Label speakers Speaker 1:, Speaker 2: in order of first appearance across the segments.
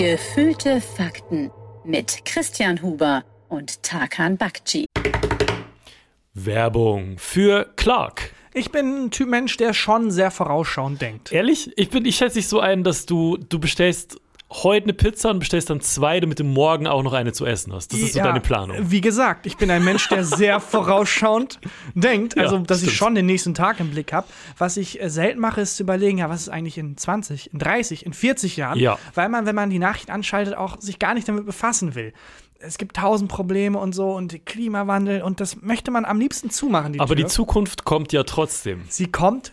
Speaker 1: Gefühlte Fakten mit Christian Huber und Tarkan Bakci.
Speaker 2: Werbung für Clark.
Speaker 3: Ich bin ein Typ Mensch, der schon sehr vorausschauend denkt.
Speaker 2: Ehrlich? Ich, bin, ich schätze dich so ein, dass du, du bestellst heute eine Pizza und bestellst dann zwei, damit du morgen auch noch eine zu essen hast. Das ist so
Speaker 3: Ja,
Speaker 2: deine Planung.
Speaker 3: Wie gesagt, ich bin ein Mensch, der sehr vorausschauend denkt. Also,
Speaker 2: Ja,
Speaker 3: dass ich
Speaker 2: stimmt.
Speaker 3: schon den nächsten Tag im Blick habe. Was ich äh, selten mache, ist zu überlegen, ja, was ist eigentlich in 20, in 30, in 40 Jahren?
Speaker 2: Ja.
Speaker 3: Weil man, wenn man die Nachrichten anschaltet, auch sich gar nicht damit befassen will. Es gibt tausend Probleme und so und Klimawandel und das möchte man am liebsten zumachen. Die
Speaker 2: Aber die
Speaker 3: Tür.
Speaker 2: Zukunft kommt ja trotzdem.
Speaker 3: Sie kommt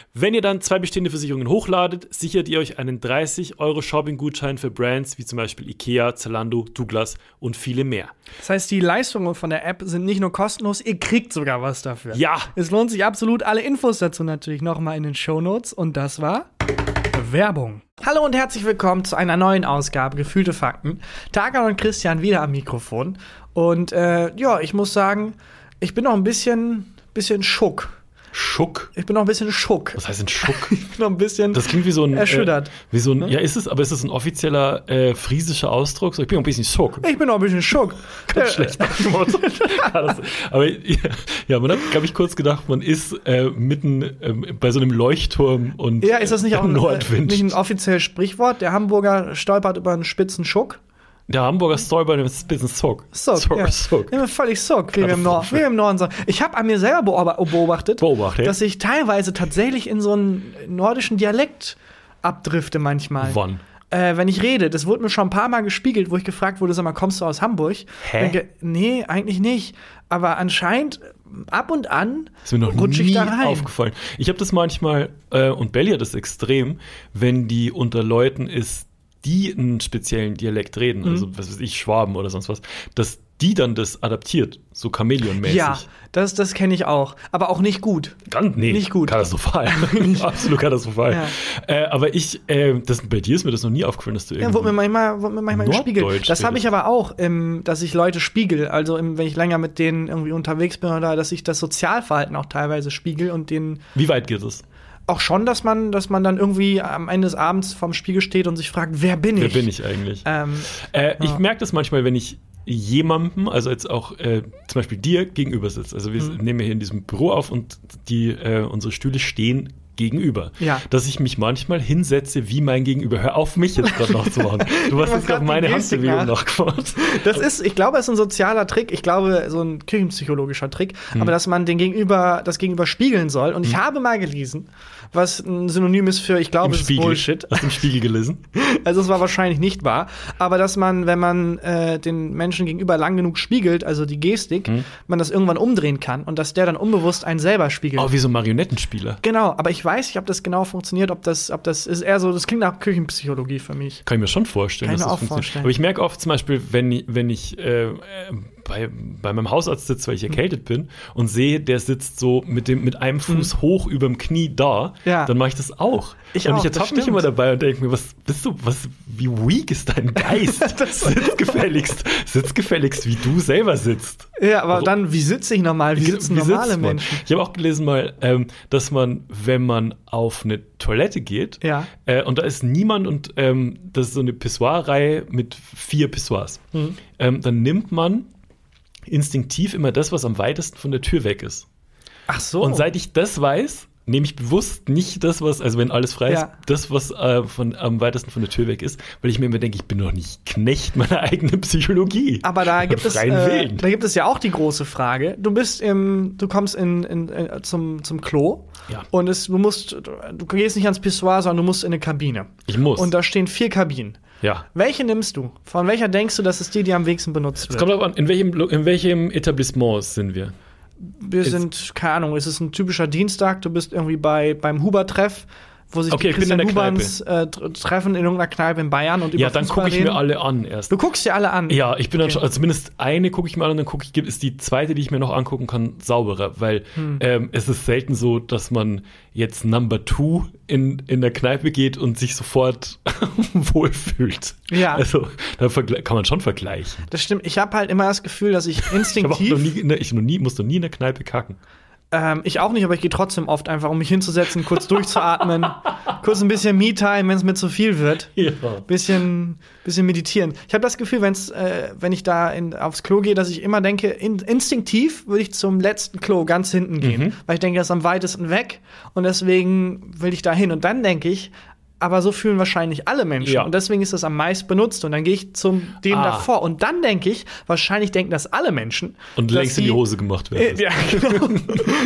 Speaker 2: Wenn ihr dann zwei bestehende Versicherungen hochladet, sichert ihr euch einen 30 Euro Shopping-Gutschein für Brands wie zum Beispiel Ikea, Zalando, Douglas und viele mehr.
Speaker 3: Das heißt, die Leistungen von der App sind nicht nur kostenlos, ihr kriegt sogar was dafür.
Speaker 2: Ja,
Speaker 3: Es lohnt sich absolut. Alle Infos dazu natürlich nochmal in den Shownotes. Und das war Werbung. Hallo und herzlich willkommen zu einer neuen Ausgabe Gefühlte Fakten. Tarkan und Christian wieder am Mikrofon. Und äh, ja, ich muss sagen, ich bin noch ein bisschen, bisschen schock.
Speaker 2: Schuck.
Speaker 3: Ich bin noch ein bisschen schock.
Speaker 2: Was heißt denn Schuck?
Speaker 3: Ich bin noch ein bisschen
Speaker 2: Das klingt wie so ein.
Speaker 3: erschüttert.
Speaker 2: Äh, wie so ein, Ja, ist es, aber ist es ein offizieller äh, friesischer Ausdruck? So, ich bin ein bisschen Schock.
Speaker 3: Ich bin noch ein bisschen schock.
Speaker 2: Ganz schlecht beantwortet. Ja, das- aber ja, man hat, glaube ich, kurz gedacht, man ist äh, mitten ähm, bei so einem Leuchtturm und
Speaker 3: Ja, ist das nicht
Speaker 2: äh,
Speaker 3: auch ein, äh, nicht ein offizielles Sprichwort? Der Hamburger stolpert über einen spitzen Schuck.
Speaker 2: Der Hamburger Stolper ist ein bisschen Sock.
Speaker 3: Sock,
Speaker 2: Sock,
Speaker 3: ja.
Speaker 2: Sock.
Speaker 3: Ja, völlig Sock, wie wir, im Nord wie wir im Norden sagen. Ich habe an mir selber beob- beobachtet,
Speaker 2: Beobachtet?
Speaker 3: dass ich teilweise tatsächlich in so einen nordischen Dialekt abdrifte manchmal.
Speaker 2: Wann?
Speaker 3: Äh, wenn ich rede, das wurde mir schon ein paar Mal gespiegelt, wo ich gefragt wurde, sag mal, kommst du aus Hamburg?
Speaker 2: Hä?
Speaker 3: Denke, nee, eigentlich nicht. Aber anscheinend ab und an
Speaker 2: Ist mir noch
Speaker 3: rutsche ich
Speaker 2: nie
Speaker 3: da rein.
Speaker 2: aufgefallen. Ich habe das manchmal, äh, und Belly hat das extrem, wenn die unter Leuten ist, die einen speziellen Dialekt reden,
Speaker 3: Mhm.
Speaker 2: also was weiß ich, Schwaben oder sonst was, dass die dann das adaptiert, so Chamäleon-mäßig.
Speaker 3: Ja, das, das kenne ich auch. Aber auch nicht gut.
Speaker 2: Ganz, nee,
Speaker 3: Nicht gut.
Speaker 2: Katastrophal. Absolut katastrophal.
Speaker 3: Ja.
Speaker 2: Äh, aber ich, äh, das, bei dir ist mir das noch nie aufgefallen, dass du
Speaker 3: Ja,
Speaker 2: irgendwie.
Speaker 3: wurde mir manchmal, wurde mir manchmal gespiegelt. Das habe ich aber auch, ähm, dass ich Leute spiegel. Also im, wenn ich länger mit denen irgendwie unterwegs bin oder dass ich das Sozialverhalten auch teilweise spiegel und denen
Speaker 2: Wie weit geht es?
Speaker 3: Auch schon, dass man, dass man dann irgendwie am Ende des Abends vorm Spiegel steht und sich fragt, wer bin ich?
Speaker 2: Wer bin ich eigentlich?
Speaker 3: Ähm,
Speaker 2: Äh, Ich
Speaker 3: Ja.
Speaker 2: merke das manchmal, wenn ich jemandem, also jetzt auch äh, zum Beispiel dir gegenüber sitze. Also wir
Speaker 3: Mhm.
Speaker 2: nehmen hier in diesem Büro auf und die äh, unsere Stühle stehen Gegenüber.
Speaker 3: Ja.
Speaker 2: Dass ich mich manchmal hinsetze wie mein Gegenüber. Hör auf, mich jetzt gerade nachzumachen. Du hast jetzt gerade meine Handbewegung
Speaker 3: nach.
Speaker 2: nachgemacht.
Speaker 3: Das ist, ich glaube, es ist ein sozialer Trick. Ich glaube, so ein küchenpsychologischer Trick.
Speaker 2: Hm.
Speaker 3: Aber dass man den Gegenüber, das Gegenüber spiegeln soll. Und ich habe mal gelesen, was ein Synonym ist für, ich glaube,
Speaker 2: Im Spiegel.
Speaker 3: Bullshit.
Speaker 2: Hast du im Spiegel gelesen?
Speaker 3: Also es war wahrscheinlich nicht wahr. Aber dass man, wenn man äh, den Menschen gegenüber lang genug spiegelt, also die Gestik,
Speaker 2: Hm.
Speaker 3: man das irgendwann umdrehen kann und dass der dann unbewusst einen selber spiegelt.
Speaker 2: Oh, wie so ein Marionettenspieler.
Speaker 3: Genau, aber ich weiß nicht, ob das genau funktioniert, ob das, ob das ist eher so, das klingt nach Küchenpsychologie für mich.
Speaker 2: Kann ich mir schon vorstellen.
Speaker 3: Kann ich
Speaker 2: dass
Speaker 3: mir
Speaker 2: das
Speaker 3: auch vorstellen.
Speaker 2: Aber ich merke oft zum Beispiel, wenn ich, wenn ich äh, bei, bei meinem Hausarzt sitze, weil ich erkältet bin und sehe, der sitzt so mit, dem, mit einem Fuß hoch über dem Knie da.
Speaker 3: Ja.
Speaker 2: dann mache ich das auch.
Speaker 3: Ich
Speaker 2: und
Speaker 3: auch,
Speaker 2: ich ertappe mich immer dabei und denke mir, was bist du, was, wie weak ist dein Geist? sitz gefälligst, sitz gefälligst, wie du selber sitzt.
Speaker 3: Ja, aber
Speaker 2: Also-
Speaker 3: dann, wie sitze ich normal? Wie sitzen
Speaker 2: sitzt
Speaker 3: normale? Menschen?
Speaker 2: Ich habe auch gelesen mal, ähm, dass man, wenn man auf eine Toilette geht,
Speaker 3: Ja.
Speaker 2: äh, und da ist niemand und ähm, das ist so eine Pissoir-Reihe mit vier Pissoirs,
Speaker 3: Mhm.
Speaker 2: ähm, dann nimmt man instinktiv immer das, was am weitesten von der Tür weg ist.
Speaker 3: Ach so.
Speaker 2: Und seit ich das weiß, nehme ich bewusst nicht das, was, also wenn alles frei ist,
Speaker 3: Ja.
Speaker 2: das, was äh, von, am weitesten von der Tür weg ist, weil ich mir immer denke, ich bin doch nicht Knecht meiner eigenen Psychologie.
Speaker 3: aber da gibt es, äh, da gibt es ja auch die große Frage. Du bist im, du kommst in, in, äh, zum, zum Klo
Speaker 2: Ja.
Speaker 3: und es, du musst, du, gehst nicht ans Pissoir, sondern du musst in eine Kabine.
Speaker 2: Ich muss.
Speaker 3: Und da stehen vier Kabinen.
Speaker 2: ja.
Speaker 3: Welche nimmst du? Von welcher denkst du, dass es die, die am wenigsten benutzt
Speaker 2: Es
Speaker 3: wird?
Speaker 2: kommt darauf an, in welchem, in welchem Etablissement sind wir?
Speaker 3: Wir sind, keine Ahnung, es ist ein typischer Dienstag, du bist irgendwie bei, beim Huber-Treff, wo sich
Speaker 2: Okay,
Speaker 3: die
Speaker 2: ich
Speaker 3: Christian
Speaker 2: der
Speaker 3: Huberns äh, tr- treffen in irgendeiner Kneipe in Bayern und über
Speaker 2: Ja, dann gucke ich mir
Speaker 3: reden.
Speaker 2: alle an erst.
Speaker 3: Du guckst dir alle an.
Speaker 2: Ja, ich bin dann
Speaker 3: Okay.
Speaker 2: schon, also zumindest eine gucke ich mir an und dann gucke ich, ist die zweite, die ich mir noch angucken kann, sauberer, weil
Speaker 3: Hm.
Speaker 2: ähm, es ist selten so, dass man jetzt Number Two in, in der Kneipe geht und sich sofort wohlfühlt.
Speaker 3: Ja.
Speaker 2: Also da kann man schon vergleichen.
Speaker 3: Das stimmt. Ich habe halt immer das Gefühl, dass ich
Speaker 2: Ich habe auch
Speaker 3: instinktiv,
Speaker 2: noch nie, ich noch nie, muss noch nie in der Kneipe kacken.
Speaker 3: Ähm, ich auch nicht, aber ich gehe trotzdem oft einfach, um mich hinzusetzen, kurz durchzuatmen, kurz ein bisschen Me-Time, wenn es mir zu viel wird.
Speaker 2: Ja.
Speaker 3: Bisschen, bisschen meditieren. Ich habe das Gefühl, wenn's, äh, wenn ich da in, aufs Klo gehe, dass ich immer denke, in, instinktiv würde ich zum letzten Klo ganz hinten gehen,
Speaker 2: Mhm.
Speaker 3: weil ich denke, das ist am weitesten weg und deswegen will ich da hin. Und dann denke ich, aber so fühlen wahrscheinlich alle Menschen.
Speaker 2: Ja.
Speaker 3: Und deswegen ist das am meist benutzt. Und dann gehe ich zum dem
Speaker 2: Ah.
Speaker 3: davor. Und dann denke ich, wahrscheinlich denken das alle Menschen.
Speaker 2: Und längst in die Hose gemacht
Speaker 3: äh,
Speaker 2: werden.
Speaker 3: Ja, genau.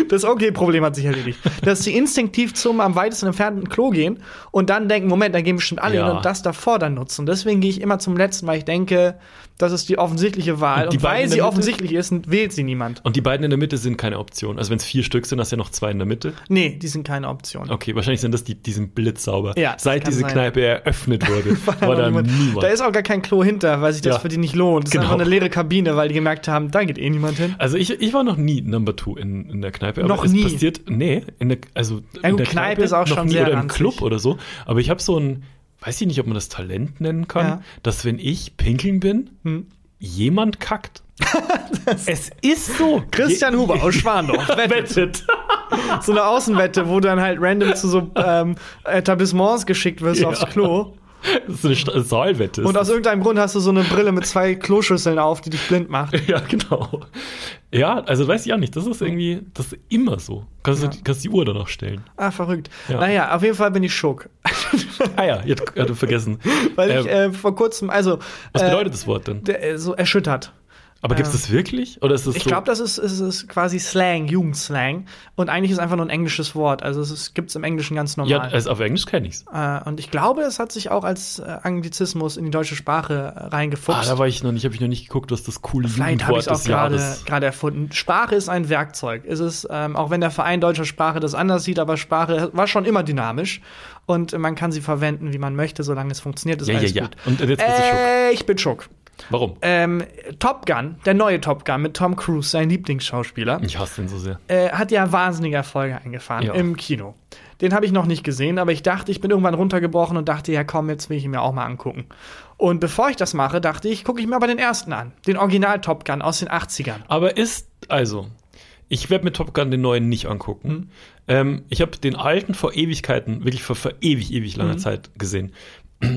Speaker 3: Das Okay-Problem hat sich erledigt. Dass sie instinktiv zum am weitesten entfernten Klo gehen und dann denken, Moment, da gehen bestimmt alle
Speaker 2: Ja.
Speaker 3: hin und das davor dann nutzen. Deswegen gehe ich immer zum letzten, weil ich denke, das ist die offensichtliche Wahl.
Speaker 2: Und
Speaker 3: Und,
Speaker 2: die
Speaker 3: weil sie offensichtlich ist, wählt sie niemand.
Speaker 2: Und die beiden in der Mitte sind keine Option. Also wenn es vier Stück sind, hast du ja noch zwei in der Mitte.
Speaker 3: Nee, die sind keine Option.
Speaker 2: Okay, wahrscheinlich sind das die, die sind blitzsauber.
Speaker 3: Ja,
Speaker 2: Seit diese
Speaker 3: sein.
Speaker 2: Kneipe eröffnet wurde, war,
Speaker 3: da
Speaker 2: niemand.
Speaker 3: Da ist auch gar kein Klo hinter, weil sich das
Speaker 2: Ja.
Speaker 3: für die nicht lohnt. Das
Speaker 2: Genau.
Speaker 3: ist einfach eine leere Kabine, weil die gemerkt haben, da geht eh niemand hin.
Speaker 2: Also ich, ich war noch nie Number Two in, in der Kneipe. Aber
Speaker 3: Noch
Speaker 2: es
Speaker 3: nie?
Speaker 2: passiert, nee, in der, also
Speaker 3: Ja,
Speaker 2: in der
Speaker 3: Kneipe ist auch schon
Speaker 2: nie
Speaker 3: sehr
Speaker 2: oder im
Speaker 3: ranzig.
Speaker 2: Club oder so. Aber ich habe so ein, weiß ich nicht, ob man das Talent nennen kann,
Speaker 3: Ja.
Speaker 2: dass wenn ich pinkeln bin,
Speaker 3: Hm.
Speaker 2: jemand kackt. es ist so.
Speaker 3: Christian Huber aus Schwandorf wettet.
Speaker 2: wettet.
Speaker 3: so eine Außenwette, wo du dann halt random zu so ähm, Etablissements geschickt wirst
Speaker 2: Ja.
Speaker 3: aufs Klo.
Speaker 2: Das ist eine Sta- Saalwette.
Speaker 3: Und aus irgendeinem Grund hast du so eine Brille mit zwei Kloschüsseln auf, die dich blind macht.
Speaker 2: ja, genau. Ja, also weiß ich auch nicht. Das ist irgendwie, das ist immer so. Kannst du
Speaker 3: Ja.
Speaker 2: kannst die Uhr danach stellen.
Speaker 3: Ah, verrückt.
Speaker 2: Ja.
Speaker 3: Naja, auf jeden Fall bin ich schock.
Speaker 2: Ah ja, hatte ich vergessen.
Speaker 3: Weil ich
Speaker 2: Ähm,
Speaker 3: äh, vor kurzem, also.
Speaker 2: was
Speaker 3: äh,
Speaker 2: bedeutet das Wort denn?
Speaker 3: der, äh, so erschüttert.
Speaker 2: Aber gibt es
Speaker 3: äh,
Speaker 2: das wirklich? Oder ist das
Speaker 3: Ich
Speaker 2: so?
Speaker 3: glaube, das ist, ist, ist quasi Slang, Jugendslang. Und eigentlich ist einfach nur ein englisches Wort. Also es gibt es im Englischen ganz normal.
Speaker 2: Ja, also auf Englisch kenne ich's.
Speaker 3: äh, und ich glaube, es hat sich auch als äh, Anglizismus in die deutsche Sprache äh,
Speaker 2: Ah,
Speaker 3: reingefuchst.
Speaker 2: da war ich noch nicht, habe ich noch nicht geguckt, was das coole
Speaker 3: Vielleicht habe ich
Speaker 2: Jugendwort
Speaker 3: es auch
Speaker 2: des
Speaker 3: gerade
Speaker 2: Jahres.
Speaker 3: gerade erfunden. Sprache ist ein Werkzeug. Es ist, ähm, auch wenn der Verein deutscher Sprache das anders sieht, aber Sprache war schon immer dynamisch und äh, man kann sie verwenden, wie man möchte, solange es funktioniert. Ist
Speaker 2: Ja, ja, ja.
Speaker 3: gut.
Speaker 2: Und jetzt bist du schock.
Speaker 3: Äh, ich bin schock.
Speaker 2: Warum?
Speaker 3: Ähm, Top Gun, der neue Top Gun mit Tom Cruise, sein Lieblingsschauspieler,
Speaker 2: Ich hasse den so sehr.
Speaker 3: äh, hat ja wahnsinnige Erfolge eingefahren
Speaker 2: Ja.
Speaker 3: im Kino. Den habe ich noch nicht gesehen, aber ich dachte, ich bin irgendwann runtergebrochen und dachte, ja komm, jetzt will ich ihn mir auch mal angucken. Und bevor ich das mache, dachte ich, gucke ich mir aber den ersten an. Den Original Top Gun aus den 80ern.
Speaker 2: Aber ist, also, ich werde mir Top Gun den neuen nicht angucken.
Speaker 3: Mhm.
Speaker 2: Ähm, ich habe den alten vor Ewigkeiten, wirklich vor, vor ewig, ewig langer
Speaker 3: Mhm.
Speaker 2: Zeit gesehen.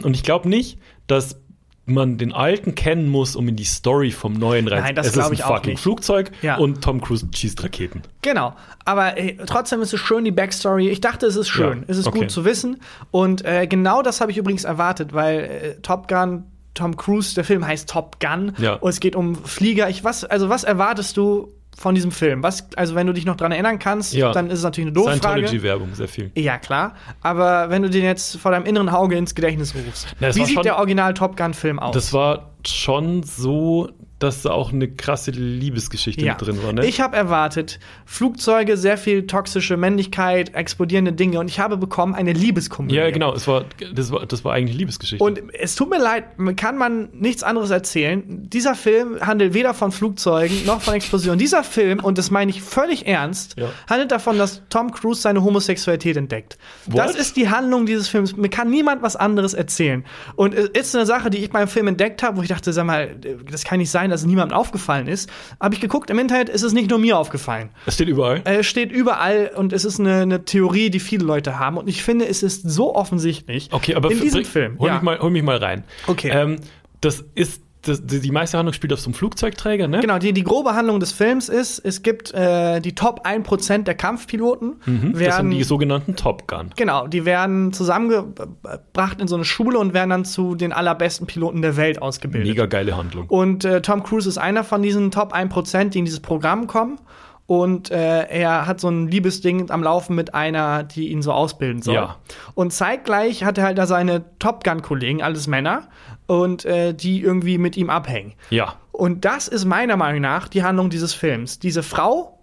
Speaker 2: Und ich glaube nicht, dass man den alten kennen muss, um in die Story vom neuen rein.
Speaker 3: Nein, das
Speaker 2: es ist
Speaker 3: glaub
Speaker 2: ein
Speaker 3: ich auch
Speaker 2: fucking
Speaker 3: nicht.
Speaker 2: Flugzeug
Speaker 3: Ja.
Speaker 2: und Tom Cruise schießt Raketen.
Speaker 3: Genau, aber äh, trotzdem ist es schön, die Backstory. Ich dachte, es ist schön.
Speaker 2: Ja,
Speaker 3: Es ist
Speaker 2: okay.
Speaker 3: gut zu wissen. Und äh, genau das habe ich übrigens erwartet, weil äh, Top Gun, Tom Cruise, der Film heißt Top Gun
Speaker 2: Ja.
Speaker 3: und es geht um Flieger. Ich, was, also was erwartest du von diesem Film? Was, also wenn du dich noch dran erinnern kannst,
Speaker 2: Ja.
Speaker 3: dann ist es natürlich eine doofe Frage.
Speaker 2: Scientology-Werbung, sehr viel.
Speaker 3: Ja, klar. Aber wenn du den jetzt vor deinem inneren Auge ins Gedächtnis rufst,
Speaker 2: Na,
Speaker 3: wie sieht der Original Top Gun-Film aus?
Speaker 2: Das war schon so, dass da auch eine krasse Liebesgeschichte
Speaker 3: ja.
Speaker 2: mit drin war, ne?
Speaker 3: Ich habe erwartet, Flugzeuge, sehr viel toxische Männlichkeit, explodierende Dinge und ich habe bekommen eine Liebeskomödie.
Speaker 2: ja, genau, es war, das war, das war eigentlich Liebesgeschichte.
Speaker 3: Und es tut mir leid, kann man nichts anderes erzählen. Dieser Film handelt weder von Flugzeugen noch von Explosionen. Dieser Film, und das meine ich völlig ernst,
Speaker 2: Ja.
Speaker 3: handelt davon, dass Tom Cruise seine Homosexualität entdeckt.
Speaker 2: What?
Speaker 3: Das ist die Handlung dieses Films. Mir kann niemand was anderes erzählen. Und es ist eine Sache, die ich beim Film entdeckt habe, wo ich dachte, sag mal, das kann nicht sein, dass es niemandem aufgefallen ist. Habe ich geguckt im Internet, ist es nicht nur mir aufgefallen.
Speaker 2: es steht überall.
Speaker 3: Es steht überall und es ist eine, eine Theorie, die viele Leute haben. Und ich finde, es ist so offensichtlich
Speaker 2: Okay, aber
Speaker 3: in diesem Film.
Speaker 2: Hol,
Speaker 3: ja.
Speaker 2: mich mal, hol mich mal rein.
Speaker 3: Okay.
Speaker 2: Ähm, das ist, das, die meiste Handlung spielt auf so einem Flugzeugträger, ne?
Speaker 3: Genau, die, die grobe Handlung des Films ist, es gibt äh, die Top 1% der Kampfpiloten.
Speaker 2: Mhm, das sind
Speaker 3: werden,
Speaker 2: die sogenannten Top Gun.
Speaker 3: genau, die werden zusammengebracht in so eine Schule und werden dann zu den allerbesten Piloten der Welt ausgebildet.
Speaker 2: Mega geile Handlung.
Speaker 3: Und äh, Tom Cruise ist einer von diesen Top 1%, die in dieses Programm kommen. Und äh, er hat so ein Liebesding am Laufen mit einer, die ihn so ausbilden soll.
Speaker 2: Ja.
Speaker 3: Und zeitgleich hat er halt da seine Top Gun-Kollegen, alles Männer, und äh, die irgendwie mit ihm abhängen.
Speaker 2: Ja.
Speaker 3: Und das ist meiner Meinung nach die Handlung dieses Films. Diese Frau,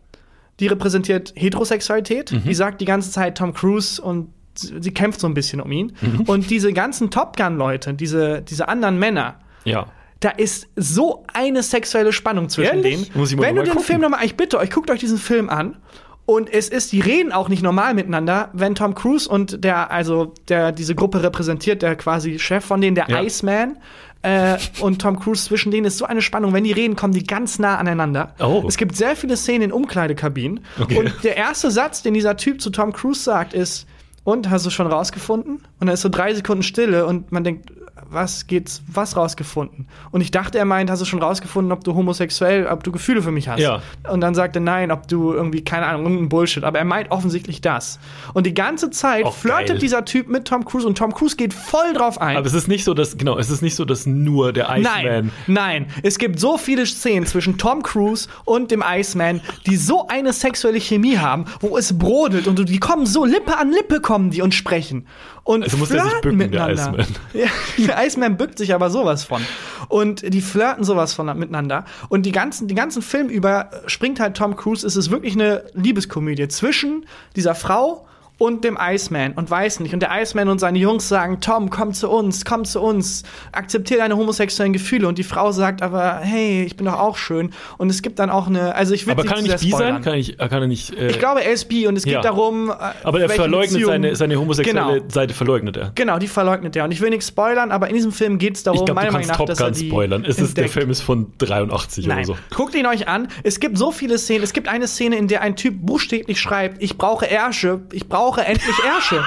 Speaker 3: die repräsentiert Heterosexualität,
Speaker 2: Mhm.
Speaker 3: die sagt die ganze Zeit Tom Cruise und sie kämpft so ein bisschen um ihn.
Speaker 2: Mhm.
Speaker 3: Und diese ganzen Top Gun-Leute, diese, diese anderen Männer,
Speaker 2: Ja.
Speaker 3: da ist so eine sexuelle Spannung zwischen
Speaker 2: Ehrlich?
Speaker 3: denen.
Speaker 2: Muss ich mal
Speaker 3: Wenn du den
Speaker 2: gucken.
Speaker 3: Film nochmal, ich bitte euch, guckt euch diesen Film an. Und es ist, die reden auch nicht normal miteinander, wenn Tom Cruise und der, also der diese Gruppe repräsentiert, der quasi Chef von denen, der
Speaker 2: Ja.
Speaker 3: Iceman, äh, und Tom Cruise zwischen denen ist so eine Spannung. Wenn die reden, kommen die ganz nah aneinander.
Speaker 2: Oh.
Speaker 3: Es gibt sehr viele Szenen in Umkleidekabinen.
Speaker 2: Okay.
Speaker 3: Und der erste Satz, den dieser Typ zu Tom Cruise sagt, ist, und hast du schon rausgefunden? Und dann ist so drei Sekunden Stille und man denkt, was geht's, was rausgefunden? Und ich dachte, er meint, hast du schon rausgefunden, ob du homosexuell, ob du Gefühle für mich hast?
Speaker 2: Ja.
Speaker 3: Und dann sagt er, nein, ob du irgendwie, keine Ahnung, irgendein Bullshit. Aber er meint offensichtlich das. Und die ganze Zeit
Speaker 2: Auch
Speaker 3: flirtet
Speaker 2: geil.
Speaker 3: dieser Typ mit Tom Cruise und Tom Cruise geht voll drauf ein.
Speaker 2: Aber es ist nicht so, dass, genau, es ist nicht so, dass nur der Iceman.
Speaker 3: Nein, nein. Es gibt so viele Szenen zwischen Tom Cruise und dem Iceman, die so eine sexuelle Chemie haben, wo es brodelt und die kommen so Lippe an Lippe kommen die und sprechen. Und
Speaker 2: Also muss der sich bücken, der
Speaker 3: miteinander.
Speaker 2: Iceman.
Speaker 3: Ja, Iceman bückt sich aber sowas von. Und die flirten sowas von miteinander. Und die ganzen, den ganzen Film über springt halt Tom Cruise. Es ist wirklich eine Liebeskomödie zwischen dieser Frau und dem Iceman und weiß nicht. Und der Iceman und seine Jungs sagen, Tom, komm zu uns, komm zu uns, akzeptiere deine homosexuellen Gefühle. Und die Frau sagt aber, hey, ich bin doch auch schön. Und es gibt dann auch eine, also ich will
Speaker 2: Aber kann er nicht bi sein? Kann, ich, kann er nicht. Äh,
Speaker 3: Ich glaube, er ist bi und es geht
Speaker 2: Ja.
Speaker 3: darum, äh,
Speaker 2: aber er verleugnet
Speaker 3: Beziehung-
Speaker 2: seine, seine homosexuelle
Speaker 3: Genau.
Speaker 2: Seite, verleugnet er.
Speaker 3: Genau, die verleugnet er. Und ich will nichts spoilern, aber in diesem Film geht es darum,
Speaker 2: Ich glaube,
Speaker 3: meiner Meinung nach,
Speaker 2: Top
Speaker 3: dass er
Speaker 2: Gun
Speaker 3: die
Speaker 2: spoilern. Es ist, der. Film ist von 83
Speaker 3: Nein,
Speaker 2: oder so.
Speaker 3: guckt ihn euch an. Es gibt so viele Szenen. Es gibt eine Szene, in der ein Typ buchstäblich schreibt, ich brauche Ärsche, ich brauche endlich Ärsche.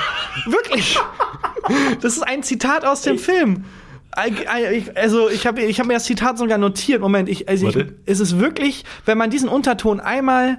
Speaker 3: Wirklich. Das ist ein Zitat aus dem Film. Also ich habe ich hab mir das Zitat sogar notiert. Moment, ich, also ich, es ist wirklich, wenn man diesen Unterton einmal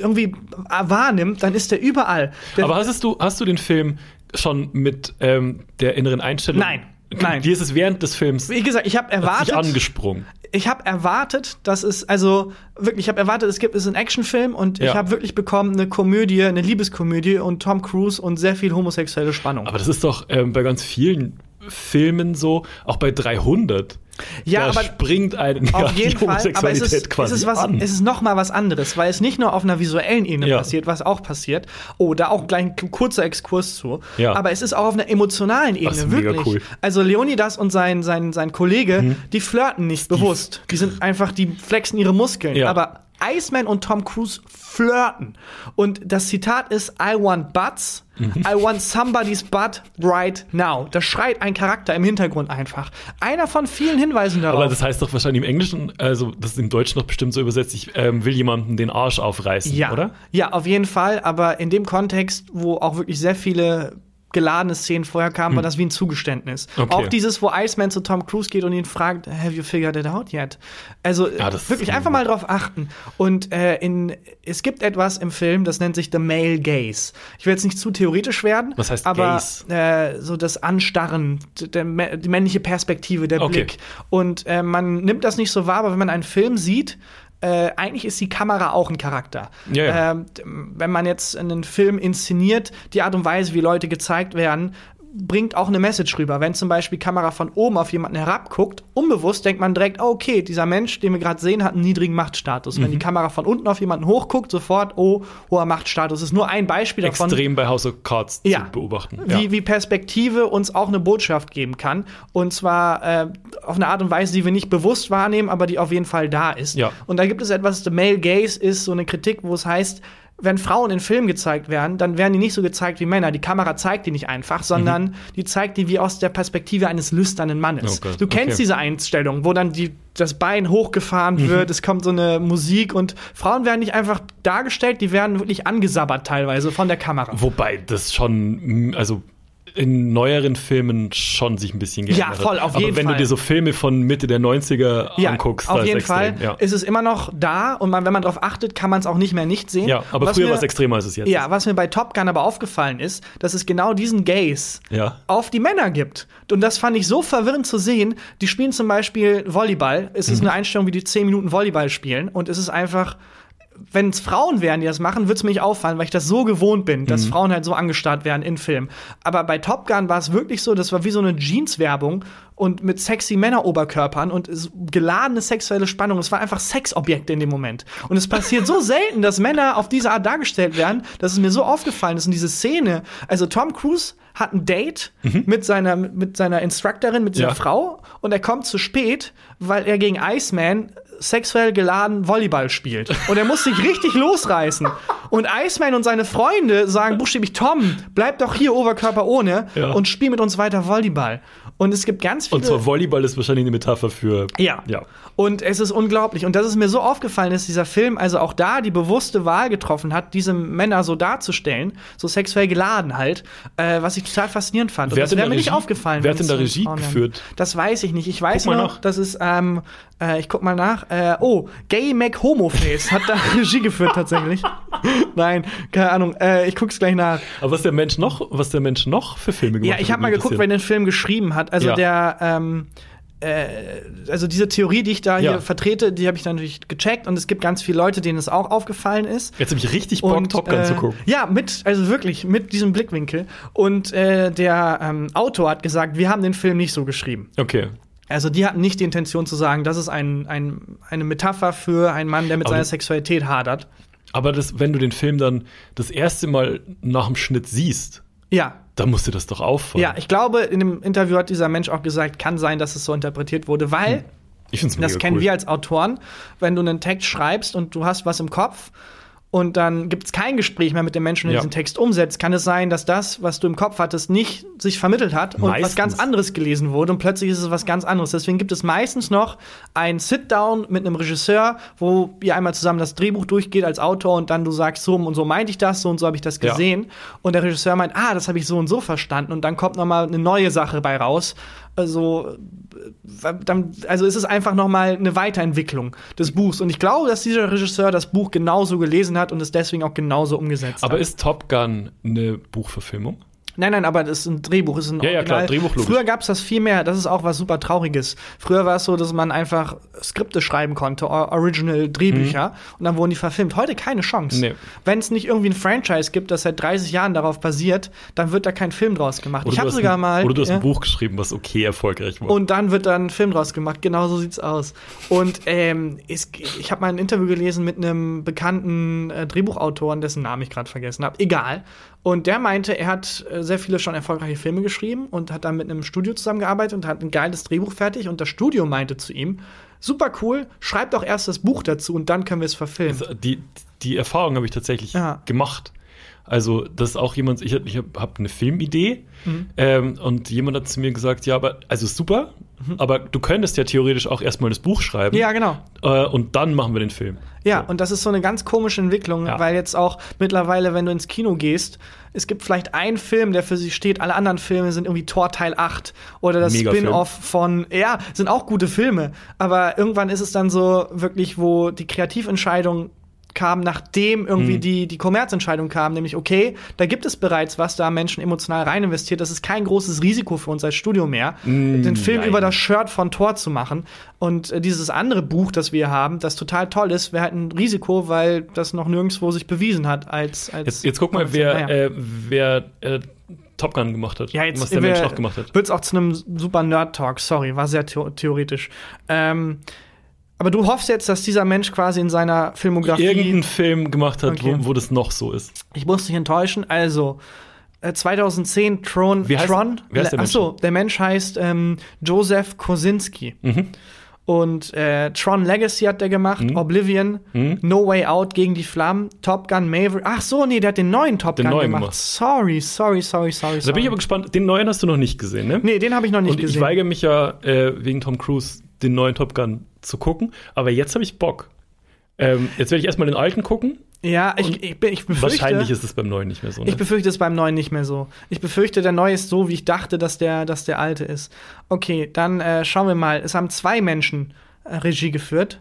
Speaker 3: irgendwie wahrnimmt, dann ist der überall. Der,
Speaker 2: Aber hast du, hast du den Film schon mit ähm, der inneren Einstellung?
Speaker 3: Nein, nein.
Speaker 2: Wie ist es während des Films
Speaker 3: wie gesagt, ich habe erwartet,
Speaker 2: angesprungen?
Speaker 3: Ich habe erwartet, dass es also wirklich, ich habe erwartet, es gibt es ist ein Actionfilm und
Speaker 2: Ja.
Speaker 3: ich habe wirklich bekommen eine Komödie, eine Liebeskomödie und Tom Cruise und sehr viel homosexuelle Spannung.
Speaker 2: Aber das ist doch ähm, bei ganz vielen Filmen so, auch bei 300.
Speaker 3: Ja,
Speaker 2: da
Speaker 3: aber
Speaker 2: springt einen
Speaker 3: auf jeden Fall, aber es ist, es
Speaker 2: quasi
Speaker 3: ist was,
Speaker 2: an.
Speaker 3: es ist noch mal was anderes, weil es nicht nur auf einer visuellen Ebene
Speaker 2: Ja.
Speaker 3: passiert, was auch passiert. Oh, da auch gleich ein kurzer Exkurs zu.
Speaker 2: Ja.
Speaker 3: Aber es ist auch auf einer emotionalen
Speaker 2: Das
Speaker 3: Ebene
Speaker 2: ist mega
Speaker 3: wirklich.
Speaker 2: cool.
Speaker 3: Also Leonidas und sein sein sein Kollege,
Speaker 2: Mhm.
Speaker 3: die flirten nicht bewusst. Die sind einfach, die flexen ihre Muskeln.
Speaker 2: Ja.
Speaker 3: Aber Iceman und Tom Cruise flirten. Und das Zitat ist I want butts. I want somebody's butt right now. Da schreit ein Charakter im Hintergrund einfach. Einer von vielen Hinweisen darauf.
Speaker 2: Aber das heißt doch wahrscheinlich im Englischen, also das ist im Deutschen noch bestimmt so übersetzt, ich ähm, will jemandem den Arsch aufreißen,
Speaker 3: Ja,
Speaker 2: oder?
Speaker 3: ja, auf jeden Fall. Aber in dem Kontext, wo auch wirklich sehr viele geladene Szenen vorher kamen,
Speaker 2: Hm.
Speaker 3: war das wie ein Zugeständnis.
Speaker 2: Okay.
Speaker 3: Auch dieses, wo Iceman zu Tom Cruise geht und ihn fragt, have you figured it out yet? Also
Speaker 2: Ja,
Speaker 3: wirklich einfach mal drauf achten. Und äh, in, es gibt etwas im Film, das nennt sich The Male Gaze. Ich will jetzt nicht zu theoretisch werden,
Speaker 2: Was heißt
Speaker 3: aber
Speaker 2: Gaze?
Speaker 3: äh, so das Anstarren, der, die männliche Perspektive, der
Speaker 2: Okay.
Speaker 3: Blick. Und äh, man nimmt das nicht so wahr, aber wenn man einen Film sieht, äh, eigentlich ist die Kamera auch ein Charakter.
Speaker 2: Ja, ja.
Speaker 3: Ähm, wenn man jetzt einen Film inszeniert, die Art und Weise, wie Leute gezeigt werden, bringt auch eine Message rüber. Wenn zum Beispiel die Kamera von oben auf jemanden herabguckt, unbewusst denkt man direkt, oh, okay, dieser Mensch, den wir gerade sehen, hat einen niedrigen Machtstatus.
Speaker 2: Mhm.
Speaker 3: Wenn die Kamera von unten auf jemanden hochguckt, sofort, oh, hoher Machtstatus. Das ist nur ein Beispiel davon
Speaker 2: Extrem bei House of Cards
Speaker 3: Ja.
Speaker 2: zu beobachten.
Speaker 3: wie, wie Perspektive uns auch eine Botschaft geben kann. Und zwar äh, auf eine Art und Weise, die wir nicht bewusst wahrnehmen, aber die auf jeden Fall da ist.
Speaker 2: Ja.
Speaker 3: Und da gibt es etwas, The Male Gaze ist so eine Kritik, wo es heißt, wenn Frauen in Filmen gezeigt werden, dann werden die nicht so gezeigt wie Männer. Die Kamera zeigt die nicht einfach, sondern die zeigt die wie aus der Perspektive eines lüsternen Mannes.
Speaker 2: Oh Gott,
Speaker 3: du kennst
Speaker 2: okay.
Speaker 3: diese Einstellung, wo dann die, das Bein hochgefahren
Speaker 2: Mhm.
Speaker 3: wird, es kommt so eine Musik und Frauen werden nicht einfach dargestellt, die werden wirklich angesabbert teilweise von der Kamera.
Speaker 2: Wobei das schon, also in neueren Filmen schon sich ein bisschen geändert
Speaker 3: Ja, voll, auf
Speaker 2: hat.
Speaker 3: jeden
Speaker 2: Aber wenn
Speaker 3: Fall.
Speaker 2: du dir so Filme von Mitte der 90er
Speaker 3: ja,
Speaker 2: anguckst,
Speaker 3: auf jeden
Speaker 2: extrem,
Speaker 3: Fall
Speaker 2: Ja.
Speaker 3: ist es immer noch da und man, wenn man darauf achtet, kann man es auch nicht mehr nicht sehen.
Speaker 2: ja, aber
Speaker 3: Was
Speaker 2: früher war es extremer als es jetzt
Speaker 3: Ja,
Speaker 2: ist.
Speaker 3: was mir bei Top Gun aber aufgefallen ist, dass es genau diesen Gaze
Speaker 2: Ja.
Speaker 3: auf die Männer gibt. Und das fand ich so verwirrend zu sehen. Die spielen zum Beispiel Volleyball. Es
Speaker 2: Mhm.
Speaker 3: ist eine Einstellung, wie die 10 Minuten Volleyball spielen. Und es ist einfach, wenn es Frauen wären, die das machen, würde es mir nicht auffallen, weil ich das so gewohnt bin, dass
Speaker 2: Mhm.
Speaker 3: Frauen halt so angestarrt werden in Filmen. Aber bei Top Gun war es wirklich so, das war wie so eine Jeans-Werbung und mit sexy Männeroberkörpern und geladene sexuelle Spannung. Es war einfach Sexobjekte in dem Moment. Und es passiert so selten, dass Männer auf diese Art dargestellt werden, dass es mir so aufgefallen ist. Und diese Szene, also Tom Cruise hat ein Date mit seiner, mit seiner Instructorin, mit dieser
Speaker 2: Ja.
Speaker 3: Frau und er kommt zu spät, weil er gegen Iceman sexuell geladen Volleyball spielt. Und er muss sich richtig losreißen. Und Iceman und seine Freunde sagen buchstäblich, Tom, bleib doch hier Oberkörper ohne
Speaker 2: Ja.
Speaker 3: und spiel mit uns weiter Volleyball. Und es gibt ganz viele.
Speaker 2: Und zwar Volleyball ist wahrscheinlich eine Metapher für.
Speaker 3: Ja.
Speaker 2: Ja.
Speaker 3: Und es ist unglaublich. Und das ist mir so aufgefallen, dass dieser Film also auch da die bewusste Wahl getroffen hat, diese Männer so darzustellen, so sexuell geladen halt, äh, was ich total faszinierend fand. Und
Speaker 2: Wer
Speaker 3: das wäre
Speaker 2: der
Speaker 3: mir nicht
Speaker 2: Regie-
Speaker 3: aufgefallen.
Speaker 2: wer hat
Speaker 3: wenn
Speaker 2: in der
Speaker 3: es so
Speaker 2: Regie geführt?
Speaker 3: Das weiß ich nicht. Ich weiß
Speaker 2: Guck mal
Speaker 3: noch,
Speaker 2: nach.
Speaker 3: das ist, ähm, äh, ich guck mal nach, äh, oh, Gay Mac Homoface hat da Regie geführt tatsächlich. Nein, keine Ahnung. Äh, ich guck's gleich nach.
Speaker 2: Aber was der Mensch noch, was der Mensch noch für Filme gemacht
Speaker 3: Ja, ich
Speaker 2: hat,
Speaker 3: habe mal geguckt, wer den Film geschrieben hat. Also
Speaker 2: Ja.
Speaker 3: der, ähm, äh, also diese Theorie, die ich da
Speaker 2: Ja.
Speaker 3: hier vertrete, die habe ich dann natürlich gecheckt und es gibt ganz viele Leute, denen es auch aufgefallen ist.
Speaker 2: Jetzt habe ich richtig Bock, Top Gun
Speaker 3: äh,
Speaker 2: zu gucken.
Speaker 3: Ja, mit, also wirklich, mit diesem Blickwinkel. Und äh, der ähm, Autor hat gesagt, wir haben den Film nicht so geschrieben.
Speaker 2: Okay.
Speaker 3: Also die hatten nicht die Intention zu sagen, das ist ein, ein, eine Metapher für einen Mann, der mit
Speaker 2: Aber
Speaker 3: seiner Sexualität hadert.
Speaker 2: Aber das, wenn du den Film dann das erste Mal nach dem Schnitt siehst,
Speaker 3: Ja,
Speaker 2: dann musst dir das doch auffallen.
Speaker 3: ja, ich glaube, in dem Interview hat dieser Mensch auch gesagt, kann sein, dass es so interpretiert wurde, weil
Speaker 2: ich finde es
Speaker 3: Das kennen
Speaker 2: cool.
Speaker 3: wir als Autoren, wenn du einen Text schreibst und du hast was im Kopf und dann gibt es kein Gespräch mehr mit dem Menschen, der
Speaker 2: Ja.
Speaker 3: diesen Text umsetzt, kann es sein, dass das, was du im Kopf hattest, nicht sich vermittelt hat und was
Speaker 2: Meistens.
Speaker 3: ganz anderes gelesen wurde und plötzlich ist es was ganz anderes. Deswegen gibt es meistens noch ein Sit-Down mit einem Regisseur, wo ihr einmal zusammen das Drehbuch durchgeht als Autor und dann du sagst, so und so meinte ich das, so und so habe ich das
Speaker 2: Ja.
Speaker 3: gesehen. Und der Regisseur meint, ah, das habe ich so und so verstanden und dann kommt noch mal eine neue Sache bei raus. Also dann, also ist es einfach noch mal eine Weiterentwicklung des Buchs. Und ich glaube, dass dieser Regisseur das Buch genauso gelesen hat und es deswegen auch genauso umgesetzt
Speaker 2: Aber
Speaker 3: hat.
Speaker 2: ist Top Gun eine Buchverfilmung?
Speaker 3: Nein, nein, aber das ist ein Drehbuch, ist ein
Speaker 2: Ja, ja, klar,
Speaker 3: Original.
Speaker 2: Drehbuch, logisch.
Speaker 3: Früher gab es das viel mehr, das ist auch was super Trauriges. Früher war es so, dass man einfach Skripte schreiben konnte, or- Original Drehbücher, und dann wurden die verfilmt. Heute keine Chance.
Speaker 2: Mhm. Nee.
Speaker 3: Wenn es nicht irgendwie ein Franchise gibt, das seit 30 Jahren darauf basiert, dann wird da kein Film draus gemacht.
Speaker 2: Oder
Speaker 3: ich habe sogar
Speaker 2: ein,
Speaker 3: mal.
Speaker 2: Oder du hast ein Buch geschrieben, was okay erfolgreich war.
Speaker 3: Und dann wird dann ein Film draus gemacht. Genau so sieht's aus. Und ähm, es, ich habe mal ein Interview gelesen mit einem bekannten äh, Drehbuchautoren, dessen Namen ich gerade vergessen habe. Egal. Und der meinte, er hat äh, sehr viele schon erfolgreiche Filme geschrieben und hat dann mit einem Studio zusammengearbeitet und hat ein geiles Drehbuch fertig. Und das Studio meinte zu ihm: Super cool, schreib doch erst das Buch dazu und dann können wir es verfilmen.
Speaker 2: Also die, die Erfahrung habe ich tatsächlich
Speaker 3: Ja.
Speaker 2: gemacht. Also, das ist auch jemand, ich, hab- ich habe hab eine Filmidee
Speaker 3: Mhm.
Speaker 2: ähm, und jemand hat zu mir gesagt, ja, aber, also super, aber du könntest ja theoretisch auch erstmal das Buch schreiben.
Speaker 3: Ja, genau.
Speaker 2: Äh, und dann machen wir den Film.
Speaker 3: Ja, und das ist so eine ganz komische Entwicklung,
Speaker 2: Ja.
Speaker 3: weil jetzt auch mittlerweile, wenn du ins Kino gehst, es gibt vielleicht einen Film, der für sich steht, alle anderen Filme sind irgendwie Tor Teil 8 oder das. Spin-off von, ja, sind auch gute Filme, aber irgendwann ist es dann so wirklich, wo die Kreativentscheidung kam, nachdem irgendwie
Speaker 2: Hm.
Speaker 3: die, die Kommerzentscheidung kam, nämlich, okay, da gibt es bereits was, da haben Menschen emotional rein investiert, das ist kein großes Risiko für uns als Studio mehr, den Film
Speaker 2: nein.
Speaker 3: über das Shirt von Thor zu machen. Und äh, dieses andere Buch, das wir haben, das total toll ist, wäre halt ein Risiko, weil das noch nirgendwo sich bewiesen hat als. als
Speaker 2: Jetzt, jetzt guck mal, wer, äh, wer äh, Top Gun gemacht hat.
Speaker 3: ja, jetzt
Speaker 2: was der Mensch auch gemacht hat.
Speaker 3: Wird's auch zu einem super Nerd-Talk, sorry, war sehr theo theoretisch. Ähm, aber du hoffst jetzt, dass dieser Mensch quasi in seiner Filmografie.
Speaker 2: Irgendeinen Film gemacht hat,
Speaker 3: Okay.
Speaker 2: wo, wo das noch so ist.
Speaker 3: Ich muss dich enttäuschen. Also, äh, 2010 Tron.
Speaker 2: Wie heißt-
Speaker 3: Tron.
Speaker 2: wie heißt der Mensch?
Speaker 3: Achso, der Mensch heißt ähm, Joseph Kosinski.
Speaker 2: Mhm.
Speaker 3: Und äh, Tron Legacy hat der gemacht,
Speaker 2: Mhm.
Speaker 3: Oblivion, No Way Out gegen die Flammen, Top Gun Maverick. Ach so, nee, der hat den neuen Top
Speaker 2: Den
Speaker 3: Gun
Speaker 2: neuen
Speaker 3: gemacht.
Speaker 2: gemacht.
Speaker 3: Sorry, sorry, sorry, sorry.
Speaker 2: Da bin ich aber gespannt. Den neuen hast du noch nicht gesehen, ne?
Speaker 3: nee, den habe ich noch nicht
Speaker 2: Und ich
Speaker 3: gesehen.
Speaker 2: weigere mich ja äh, wegen Tom Cruise den neuen Top Gun zu gucken. Aber jetzt habe ich Bock. Ähm, jetzt werde ich erstmal den alten gucken.
Speaker 3: ja, ich, ich, bin- ich befürchte.
Speaker 2: Wahrscheinlich ist es beim neuen nicht mehr so. Ne?
Speaker 3: Ich befürchte es beim neuen nicht mehr so. Ich befürchte, der neue ist so, wie ich dachte, dass der, dass der alte ist. Okay, dann äh, schauen wir mal. Es haben zwei Menschen äh, Regie geführt.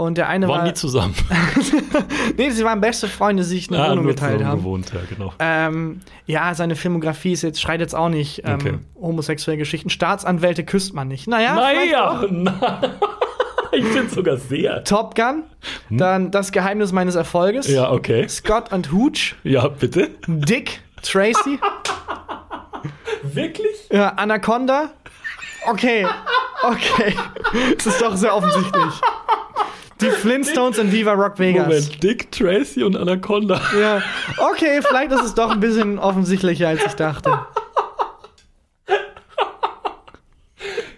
Speaker 3: Und der eine
Speaker 2: Waren
Speaker 3: war.
Speaker 2: die zusammen?
Speaker 3: nee, sie waren beste Freunde, die sich eine
Speaker 2: Ah,
Speaker 3: Wohnung geteilt haben.
Speaker 2: gewohnt, ja, genau.
Speaker 3: Ähm, ja, seine Filmografie ist jetzt, schreit jetzt auch nicht ähm,
Speaker 2: Okay.
Speaker 3: homosexuelle Geschichten. Staatsanwälte küsst man nicht. Naja.
Speaker 2: Naja, na, ich finde sogar sehr.
Speaker 3: Top Gun, dann Das Geheimnis meines Erfolges.
Speaker 2: Hm? Ja, okay.
Speaker 3: Scott und Hooch,
Speaker 2: Ja, bitte.
Speaker 3: Dick, Tracy,
Speaker 2: Wirklich?
Speaker 3: ja, Anaconda. Okay, okay. Es ist doch sehr offensichtlich. Die Flintstones in Viva Rock Vegas.
Speaker 2: Moment, Dick, Tracy und Anaconda.
Speaker 3: Ja, okay, vielleicht ist es doch ein bisschen offensichtlicher, als ich dachte.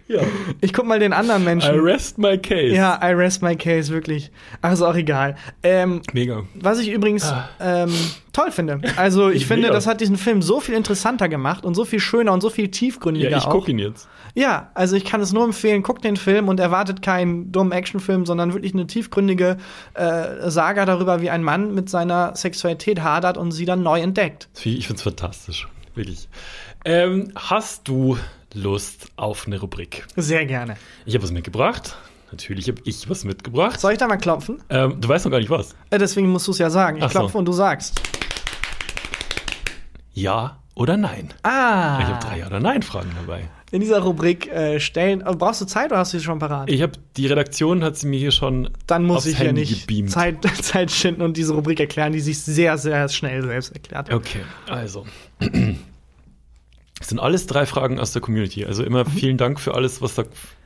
Speaker 2: Ja.
Speaker 3: Ich guck mal den anderen
Speaker 2: I
Speaker 3: Menschen.
Speaker 2: rest my case.
Speaker 3: Ja, I rest my case, wirklich. Ach, ist auch egal. Ähm,
Speaker 2: Mega.
Speaker 3: was ich übrigens
Speaker 2: Ah.
Speaker 3: ähm, toll finde. Also, ich,
Speaker 2: Ich
Speaker 3: finde,
Speaker 2: mega.
Speaker 3: das hat diesen Film so viel interessanter gemacht und so viel schöner und so viel tiefgründiger
Speaker 2: Ja, ich
Speaker 3: auch.
Speaker 2: gucke ihn jetzt.
Speaker 3: Ja, also ich kann es nur empfehlen, guckt den Film und erwartet keinen dummen Actionfilm, sondern wirklich eine tiefgründige äh, Saga darüber, wie ein Mann mit seiner Sexualität hadert und sie dann neu entdeckt.
Speaker 2: Ich finde es fantastisch. Wirklich. Ähm, hast du Lust auf eine Rubrik?
Speaker 3: Sehr gerne.
Speaker 2: Ich habe was mitgebracht. Natürlich habe ich was mitgebracht.
Speaker 3: Soll ich da mal klopfen?
Speaker 2: Ähm, du weißt noch gar nicht was.
Speaker 3: Äh, deswegen musst du es ja sagen. Ich
Speaker 2: Ach so.
Speaker 3: klopfe und du sagst.
Speaker 2: Ja oder nein?
Speaker 3: Ah.
Speaker 2: Ich habe drei Ja- oder Nein-Fragen dabei.
Speaker 3: In dieser Rubrik äh, stellen. äh, Brauchst du Zeit oder hast du sie schon parat?
Speaker 2: Ich habe die Redaktion hat sie mir hier schon
Speaker 3: Dann muss ich ja
Speaker 2: Handy
Speaker 3: nicht
Speaker 2: gebeamt.
Speaker 3: Zeit, Zeit schinden und diese Rubrik erklären, die sich sehr, sehr schnell selbst erklärt.
Speaker 2: Okay, also. Es sind alles drei Fragen aus der Community. Also immer
Speaker 3: Mhm.
Speaker 2: vielen Dank für alles, was da.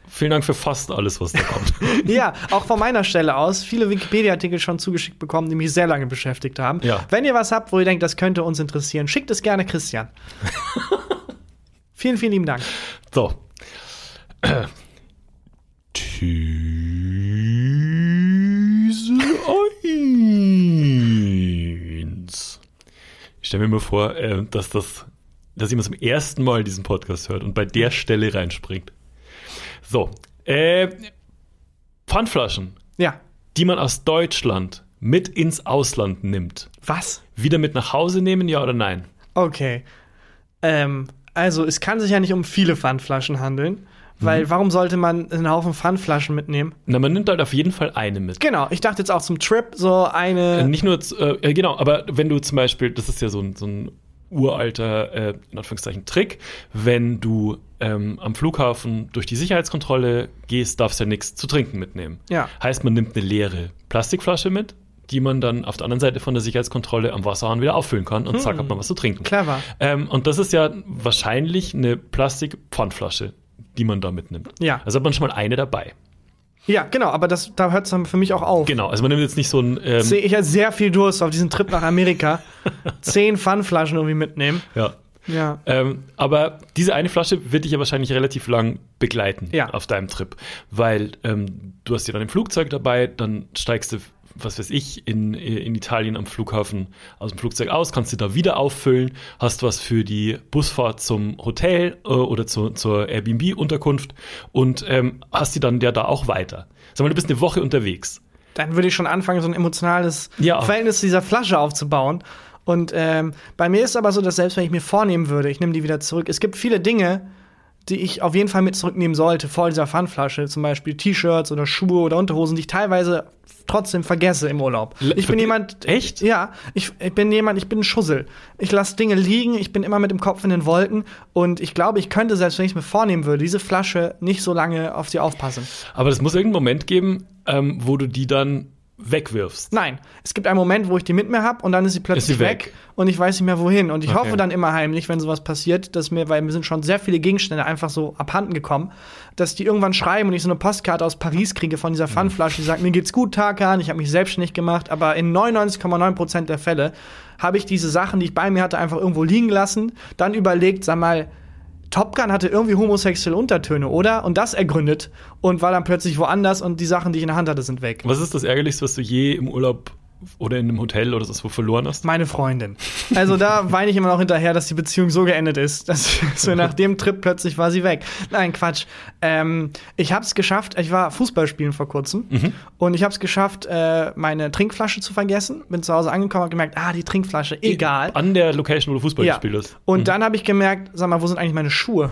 Speaker 2: Vielen Dank für fast alles, was da kommt.
Speaker 3: Ja, auch von meiner Stelle aus viele Wikipedia-Artikel schon zugeschickt bekommen, die mich sehr lange beschäftigt haben.
Speaker 2: Ja.
Speaker 3: Wenn ihr was habt, wo ihr denkt, das könnte uns interessieren, schickt es gerne Christian. vielen, vielen lieben Dank.
Speaker 2: So. These 1. Ich stelle mir mal vor, äh, dass das, dass jemand zum ersten Mal diesen Podcast hört und bei der Stelle reinspringt. So. Äh, Pfandflaschen,
Speaker 3: Ja.
Speaker 2: die man aus Deutschland mit ins Ausland nimmt.
Speaker 3: Was?
Speaker 2: Wieder mit nach Hause nehmen, ja oder nein?
Speaker 3: Okay. Ähm, also, es kann sich ja nicht um viele Pfandflaschen handeln, weil
Speaker 2: Mhm.
Speaker 3: warum sollte man einen Haufen Pfandflaschen mitnehmen?
Speaker 2: Na, man nimmt halt auf jeden Fall eine mit.
Speaker 3: Genau, ich dachte jetzt auch zum Trip so eine.
Speaker 2: Äh, Nicht nur, z- äh, genau, aber wenn du zum Beispiel, das ist ja so ein, so ein uralter, äh, in Anführungszeichen, Trick, wenn du ähm, am Flughafen durch die Sicherheitskontrolle gehst, darfst du ja nichts zu trinken mitnehmen.
Speaker 3: Ja.
Speaker 2: Heißt, man nimmt eine leere Plastikflasche mit, die man dann auf der anderen Seite von der Sicherheitskontrolle am Wasserhahn wieder auffüllen kann und zack, hat man was zu trinken.
Speaker 3: Clever.
Speaker 2: Ähm, und das ist ja wahrscheinlich eine Plastikpfandflasche, die man da mitnimmt.
Speaker 3: Ja.
Speaker 2: Also hat man schon mal eine dabei.
Speaker 3: Ja, genau, aber das, da hört es dann für mich auch auf.
Speaker 2: Genau, also man nimmt jetzt nicht so ein. Ähm,
Speaker 3: Sehe ich hatte sehr viel Durst auf diesen Trip nach Amerika. Zehn Pfandflaschen irgendwie mitnehmen.
Speaker 2: ja.
Speaker 3: Ja.
Speaker 2: Ähm, aber diese eine Flasche wird dich ja wahrscheinlich relativ lang begleiten
Speaker 3: Ja.
Speaker 2: auf deinem Trip, weil ähm, du hast ja dann im Flugzeug dabei, dann steigst du was weiß ich, in, in Italien am Flughafen aus dem Flugzeug aus, kannst du da wieder auffüllen, hast was für die Busfahrt zum Hotel äh, oder zu, zur Airbnb-Unterkunft und ähm, hast die dann ja da auch weiter. Sag mal, du bist eine Woche unterwegs.
Speaker 3: Dann würde ich schon anfangen, so ein emotionales
Speaker 2: Ja.
Speaker 3: Verhältnis zu dieser Flasche aufzubauen. Und ähm, bei mir ist es aber so, dass selbst wenn ich mir vornehmen würde, ich nehme die wieder zurück, es gibt viele Dinge, die ich auf jeden Fall mit zurücknehmen sollte vor dieser Pfandflasche. Zum Beispiel T-Shirts oder Schuhe oder Unterhosen, die ich teilweise trotzdem vergesse im Urlaub. Ich bin jemand.
Speaker 2: Echt?
Speaker 3: Ja, ich, ich bin jemand, ich bin ein Schussel. Ich lasse Dinge liegen, ich bin immer mit dem Kopf in den Wolken und ich glaube, ich könnte, selbst wenn ich es mir vornehmen würde, diese Flasche nicht so lange auf sie aufpassen.
Speaker 2: Aber es muss irgendeinen Moment geben, ähm, wo du die dann wegwirfst.
Speaker 3: Nein, es gibt einen Moment, wo ich die mit mir habe und dann ist sie plötzlich
Speaker 2: Ist sie
Speaker 3: weg.
Speaker 2: weg.
Speaker 3: und ich weiß nicht mehr wohin. Und ich
Speaker 2: Okay.
Speaker 3: hoffe dann immer heimlich, wenn sowas passiert, dass mir, weil mir sind schon sehr viele Gegenstände einfach so abhanden gekommen, dass die irgendwann schreiben und ich so eine Postkarte aus Paris kriege von dieser Pfandflasche, die sagt, mir geht's gut, Tarkan, ich habe mich selbstständig gemacht, aber in 99,9% der Fälle habe ich diese Sachen, die ich bei mir hatte, einfach irgendwo liegen lassen, dann überlegt, sag mal, Top Gun hatte irgendwie homosexuelle Untertöne, oder? Und das ergründet und war dann plötzlich woanders und die Sachen, die ich in der Hand hatte, sind weg.
Speaker 2: Was ist das Ärgerlichste, was du je im Urlaub oder in einem Hotel oder so verloren hast?
Speaker 3: Meine Freundin. Also da weine ich immer noch hinterher, dass die Beziehung so geendet ist. Dass so nach dem Trip plötzlich war sie weg. Nein, Quatsch. Ähm, ich habe es geschafft, ich war Fußball spielen vor kurzem und ich habe es geschafft, äh, meine Trinkflasche zu vergessen. Bin zu Hause angekommen und gemerkt, ah, die Trinkflasche, egal.
Speaker 2: An der Location, wo du Fußball
Speaker 3: Ja.
Speaker 2: gespielt hast.
Speaker 3: Und dann habe ich gemerkt, sag mal, wo sind eigentlich meine Schuhe?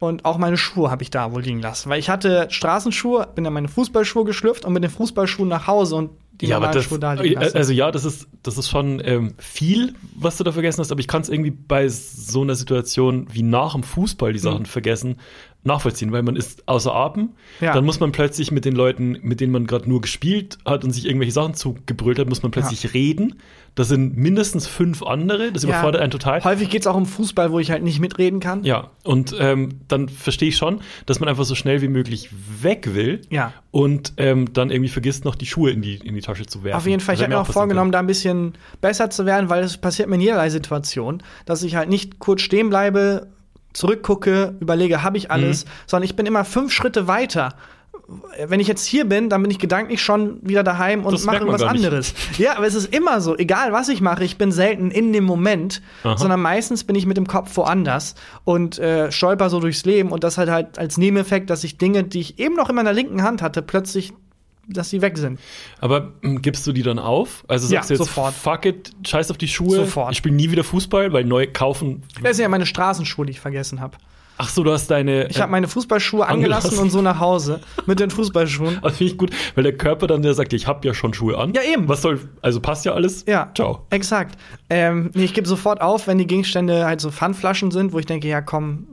Speaker 3: Und auch meine Schuhe habe ich da wohl liegen lassen. Weil ich hatte Straßenschuhe, bin in meine Fußballschuhe geschlüpft und mit den Fußballschuhen nach Hause und
Speaker 2: Ja, aber das,
Speaker 3: lassen.
Speaker 2: also ja, das ist, das ist schon ähm, viel, was du da vergessen hast, aber ich kann es irgendwie bei so einer Situation wie nach dem Fußball die Sachen vergessen, nachvollziehen, weil man ist außer Atem,
Speaker 3: Ja.
Speaker 2: dann muss man plötzlich mit den Leuten, mit denen man gerade nur gespielt hat und sich irgendwelche Sachen zugebrüllt hat, muss man plötzlich reden. Da sind mindestens fünf andere, das überfordert einen total.
Speaker 3: Häufig geht es auch um Fußball, wo ich halt nicht mitreden kann.
Speaker 2: Ja, und ähm, dann verstehe ich schon, dass man einfach so schnell wie möglich weg will
Speaker 3: Ja.
Speaker 2: und ähm, dann irgendwie vergisst, noch die Schuhe in die, in die Tasche zu werfen.
Speaker 3: Auf jeden Fall, ich
Speaker 2: Das
Speaker 3: habe mir auch vorgenommen, da ein bisschen besser zu werden, weil es passiert mir in jederlei Situation, dass ich halt nicht kurz stehen bleibe, zurückgucke, überlege, habe ich alles,
Speaker 2: Mhm.
Speaker 3: sondern ich bin immer fünf Schritte weiter. Wenn ich jetzt hier bin, dann bin ich gedanklich schon wieder daheim und
Speaker 2: Das
Speaker 3: mache irgendwas anderes. Ja, aber es ist immer so, egal was ich mache, ich bin selten in dem Moment,
Speaker 2: Aha.
Speaker 3: sondern meistens bin ich mit dem Kopf woanders und äh, stolper so durchs Leben und das halt halt als Nebeneffekt, dass ich Dinge, die ich eben noch in meiner linken Hand hatte, plötzlich, dass sie weg sind.
Speaker 2: Aber ähm, gibst du die dann auf? Also
Speaker 3: Ja,
Speaker 2: sagst du jetzt,
Speaker 3: sofort.
Speaker 2: fuck it, scheiß auf die Schuhe,
Speaker 3: Sofort.
Speaker 2: ich spiele nie wieder Fußball, weil neu kaufen.
Speaker 3: Das sind ja meine Straßenschuhe, die ich vergessen habe.
Speaker 2: Ach so, du hast deine.
Speaker 3: Ich habe meine Fußballschuhe angelassen,
Speaker 2: angelassen.
Speaker 3: und so nach Hause mit den Fußballschuhen.
Speaker 2: das finde ich gut, weil der Körper dann, der sagt, ich habe ja schon Schuhe an.
Speaker 3: Ja, eben.
Speaker 2: Was soll, also passt ja alles.
Speaker 3: Ja,
Speaker 2: Ciao.
Speaker 3: Exakt. Ähm, ich gebe sofort auf, wenn die Gegenstände halt so Pfandflaschen sind, wo ich denke, ja komm.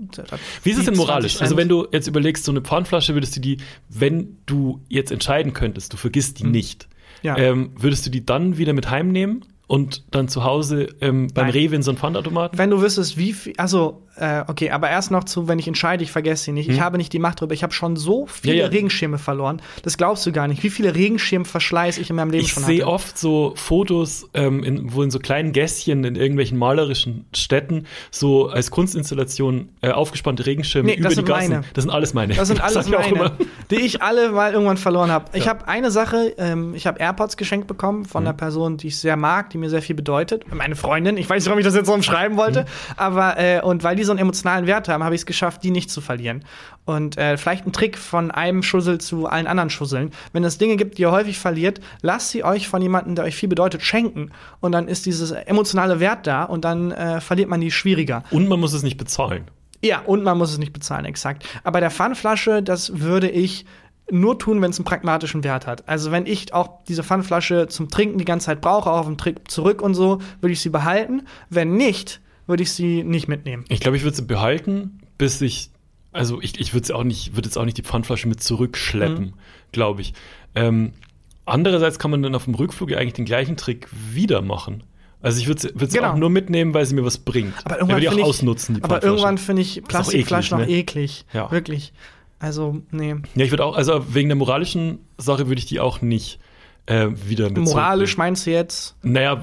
Speaker 2: Wie ist es denn
Speaker 3: 20
Speaker 2: moralisch? Also wenn du jetzt überlegst, so eine Pfandflasche würdest du die, wenn du jetzt entscheiden könntest, du vergisst die nicht,
Speaker 3: Hm. Ja.
Speaker 2: ähm, würdest du die dann wieder mit heimnehmen und dann zu Hause ähm, beim
Speaker 3: Nein.
Speaker 2: Rewe in so einen Pfandautomaten?
Speaker 3: Wenn du wüsstest, wie viel, also, äh, okay, aber erst noch zu, wenn ich entscheide, ich vergesse sie nicht. Ich habe nicht die Macht drüber. Ich habe schon so viele
Speaker 2: Hm. Ja, ja.
Speaker 3: Regenschirme verloren. Das glaubst du gar nicht, wie viele Regenschirmverschleiß ich in meinem Leben
Speaker 2: Ich
Speaker 3: schon
Speaker 2: sehe
Speaker 3: hatte.
Speaker 2: oft so Fotos, ähm, in, wo in so kleinen Gässchen in irgendwelchen malerischen Städten so als Kunstinstallation äh, aufgespannte Regenschirme
Speaker 3: Nee,
Speaker 2: über
Speaker 3: das
Speaker 2: die Gassen.
Speaker 3: meine.
Speaker 2: Das sind alles meine.
Speaker 3: Das sind alles
Speaker 2: ich auch
Speaker 3: meine, die ich alle mal irgendwann verloren habe. Ich
Speaker 2: Ja.
Speaker 3: habe eine Sache, ähm, ich habe AirPods geschenkt bekommen von
Speaker 2: Mhm.
Speaker 3: einer Person, die ich sehr mag, die mir sehr viel bedeutet. Meine Freundin. Ich weiß nicht, warum ich das jetzt so umschreiben wollte,
Speaker 2: Mhm.
Speaker 3: aber äh, und weil die so einen emotionalen Wert haben, habe ich es geschafft, die nicht zu verlieren. Und äh, vielleicht ein Trick von einem Schussel zu allen anderen Schusseln. Wenn es Dinge gibt, die ihr häufig verliert, lasst sie euch von jemandem, der euch viel bedeutet, schenken. Und dann ist dieses emotionale Wert da und dann äh, verliert man die schwieriger.
Speaker 2: Und man muss es nicht bezahlen.
Speaker 3: Ja, und man muss es nicht bezahlen, exakt. Aber der Pfandflasche, das würde ich nur tun, wenn es einen pragmatischen Wert hat. Also wenn ich auch diese Pfandflasche zum Trinken die ganze Zeit brauche, auch auf dem Trip zurück und so, würde ich sie behalten. Wenn nicht, würde ich sie nicht mitnehmen.
Speaker 2: Ich glaube, ich würde sie behalten, bis ich, also ich, ich würde auch nicht, würde jetzt auch nicht die Pfandflasche mit zurückschleppen,
Speaker 3: Mhm.
Speaker 2: glaube ich. Ähm, andererseits kann man dann auf dem Rückflug ja eigentlich den gleichen Trick wieder machen. Also ich würde sie
Speaker 3: Genau.
Speaker 2: auch nur mitnehmen, weil sie mir was bringt.
Speaker 3: Aber
Speaker 2: Ja,
Speaker 3: irgendwann
Speaker 2: ich
Speaker 3: finde
Speaker 2: auch
Speaker 3: ich,
Speaker 2: ausnutzen, die
Speaker 3: aber
Speaker 2: Pfandflasche.
Speaker 3: irgendwann finde ich Plastikflaschen noch
Speaker 2: eklig, ne?
Speaker 3: eklig.
Speaker 2: Ja.
Speaker 3: Wirklich. Also, nee.
Speaker 2: Ja, ich würde auch, also wegen der moralischen Sache würde ich die auch nicht äh, wieder mit
Speaker 3: Moralisch meinst du jetzt?
Speaker 2: Naja,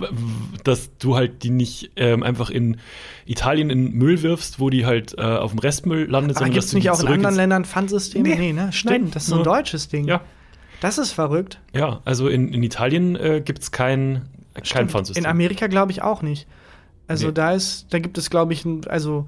Speaker 2: dass du halt die nicht ähm, einfach in Italien in Müll wirfst, wo die halt äh, auf dem Restmüll landet,
Speaker 3: Aber
Speaker 2: sondern
Speaker 3: gibt
Speaker 2: dass
Speaker 3: nicht auch in anderen Ländern Pfandsysteme?
Speaker 2: Nee.
Speaker 3: Nee, ne? Stimmt,
Speaker 2: Nein,
Speaker 3: das ist so ein deutsches Ding.
Speaker 2: Ja.
Speaker 3: Das ist verrückt.
Speaker 2: Ja, also in, in Italien äh, gibt es kein, kein
Speaker 3: Stimmt.
Speaker 2: Pfandsystem.
Speaker 3: In Amerika glaube ich auch nicht. Also
Speaker 2: Nee.
Speaker 3: da ist, da gibt es, glaube ich, ein, also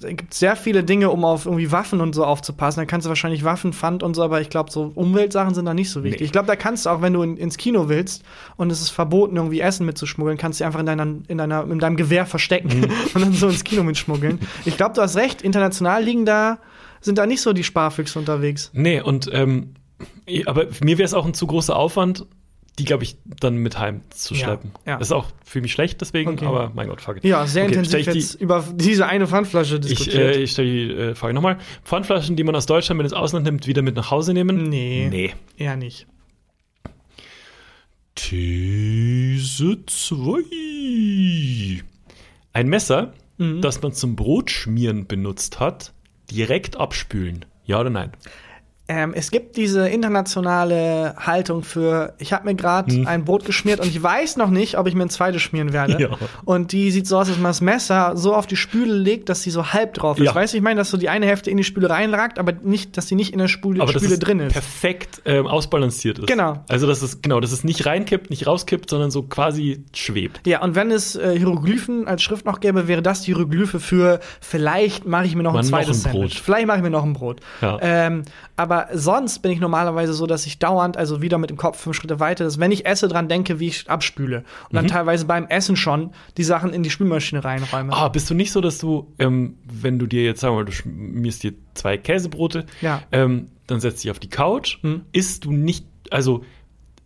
Speaker 3: gibt es sehr viele Dinge, um auf irgendwie Waffen und so aufzupassen. Da kannst du wahrscheinlich Waffen, Pfand und so, aber ich glaube, so Umweltsachen sind da nicht so wichtig.
Speaker 2: Nee.
Speaker 3: Ich glaube, da kannst du auch, wenn du in, ins Kino willst und es ist verboten, irgendwie Essen mitzuschmuggeln, kannst du einfach in, deiner, in, deiner, in deinem Gewehr verstecken
Speaker 2: Mhm.
Speaker 3: und dann so ins Kino mitschmuggeln. Ich glaube, du hast recht, international liegen da, sind da nicht so die Sparfüchse unterwegs.
Speaker 2: Nee, und ähm, aber mir wäre es auch ein zu großer Aufwand, die, glaube ich, dann mit heim zu
Speaker 3: Ja,
Speaker 2: schleppen.
Speaker 3: ja.
Speaker 2: Das ist auch für mich schlecht deswegen,
Speaker 3: Okay.
Speaker 2: aber mein Gott, fuck it.
Speaker 3: Ja, sehr
Speaker 2: Okay,
Speaker 3: intensiv
Speaker 2: ich die-
Speaker 3: jetzt über diese eine Pfandflasche
Speaker 2: Ich,
Speaker 3: diskutiert.
Speaker 2: äh, ich stelle die äh, Frage nochmal. Pfandflaschen, die man aus Deutschland mit ins Ausland nimmt, wieder mit nach Hause nehmen?
Speaker 3: nee,
Speaker 2: Nee.
Speaker 3: eher nicht.
Speaker 2: These 2. Ein Messer,
Speaker 3: Mhm.
Speaker 2: das man zum Brotschmieren benutzt hat, direkt abspülen. Ja oder nein?
Speaker 3: Ähm, es gibt diese internationale Haltung für, ich habe mir gerade
Speaker 2: Hm.
Speaker 3: ein Brot geschmiert und ich weiß noch nicht, ob ich mir ein zweites schmieren werde.
Speaker 2: Ja.
Speaker 3: Und die sieht so aus, dass man das Messer so auf die Spüle legt, dass sie so halb drauf ist.
Speaker 2: Ja.
Speaker 3: Weißt du, ich meine, dass so die eine Hälfte in die Spüle reinragt, aber nicht, dass sie nicht in der Spüle,
Speaker 2: Aber
Speaker 3: Spüle drin ist.
Speaker 2: perfekt ähm, ausbalanciert ist.
Speaker 3: Genau.
Speaker 2: Also dass es genau, dass es nicht reinkippt, nicht rauskippt, sondern so quasi schwebt.
Speaker 3: Ja, und wenn es äh, Hieroglyphen als Schrift noch gäbe, wäre das die Hieroglyphe für vielleicht mache ich mir noch
Speaker 2: Mal
Speaker 3: ein
Speaker 2: noch
Speaker 3: zweites
Speaker 2: ein Brot.
Speaker 3: Sandwich. Vielleicht mache ich mir noch ein Brot.
Speaker 2: Ja.
Speaker 3: Ähm, aber sonst bin ich normalerweise so, dass ich dauernd, also wieder mit dem Kopf fünf Schritte weiter, dass wenn ich esse, dran denke, wie ich abspüle. Und
Speaker 2: Mhm.
Speaker 3: dann teilweise beim Essen schon die Sachen in die Spülmaschine reinräume.
Speaker 2: Ah, bist du nicht so, dass du, ähm, wenn du dir jetzt sagen wir mal, du schmierst dir zwei Käsebrote,
Speaker 3: Ja.
Speaker 2: ähm, dann setzt dich auf die Couch,
Speaker 3: Hm.
Speaker 2: isst du nicht, also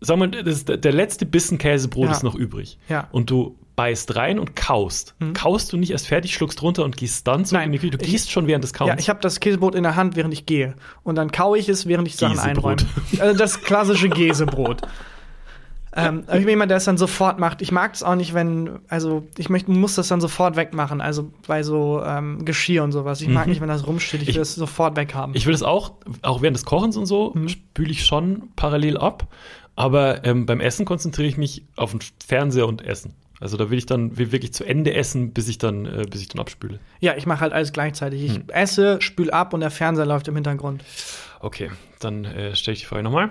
Speaker 2: sag mal, der, letzte Bissen Käsebrot
Speaker 3: Ja.
Speaker 2: ist noch übrig.
Speaker 3: Ja.
Speaker 2: Und du beißt rein und kaust. Kaust du nicht erst fertig, schluckst runter und gehst dann zurück
Speaker 3: Nein.
Speaker 2: in die Küche. Du
Speaker 3: Ich-
Speaker 2: gehst schon während des Kauens.
Speaker 3: Ja, ich habe das Käsebrot in der Hand, während ich gehe. Und dann kaue ich es, während ich Sachen
Speaker 2: Gäsebrot.
Speaker 3: einräume. Also das klassische Käsebrot. ähm, ich bin jemand, der es dann sofort macht. Ich mag es auch nicht, wenn, also ich möchte, muss das dann sofort wegmachen. Also bei so ähm, Geschirr und sowas. Ich mag nicht, wenn das rumsteht. Ich will
Speaker 2: Ich-
Speaker 3: es sofort weghaben.
Speaker 2: Ich will das auch, auch während des Kochens und so,
Speaker 3: Mhm.
Speaker 2: spüle ich schon parallel ab. Aber ähm, beim Essen konzentriere ich mich auf den Fernseher und Essen. Also da will ich dann wirklich zu Ende essen, bis ich dann, äh, bis ich dann abspüle.
Speaker 3: ja, ich mache halt alles gleichzeitig. Ich
Speaker 2: Hm.
Speaker 3: esse, spül ab und der Fernseher läuft im Hintergrund.
Speaker 2: Okay, dann äh, stelle ich die Frage nochmal.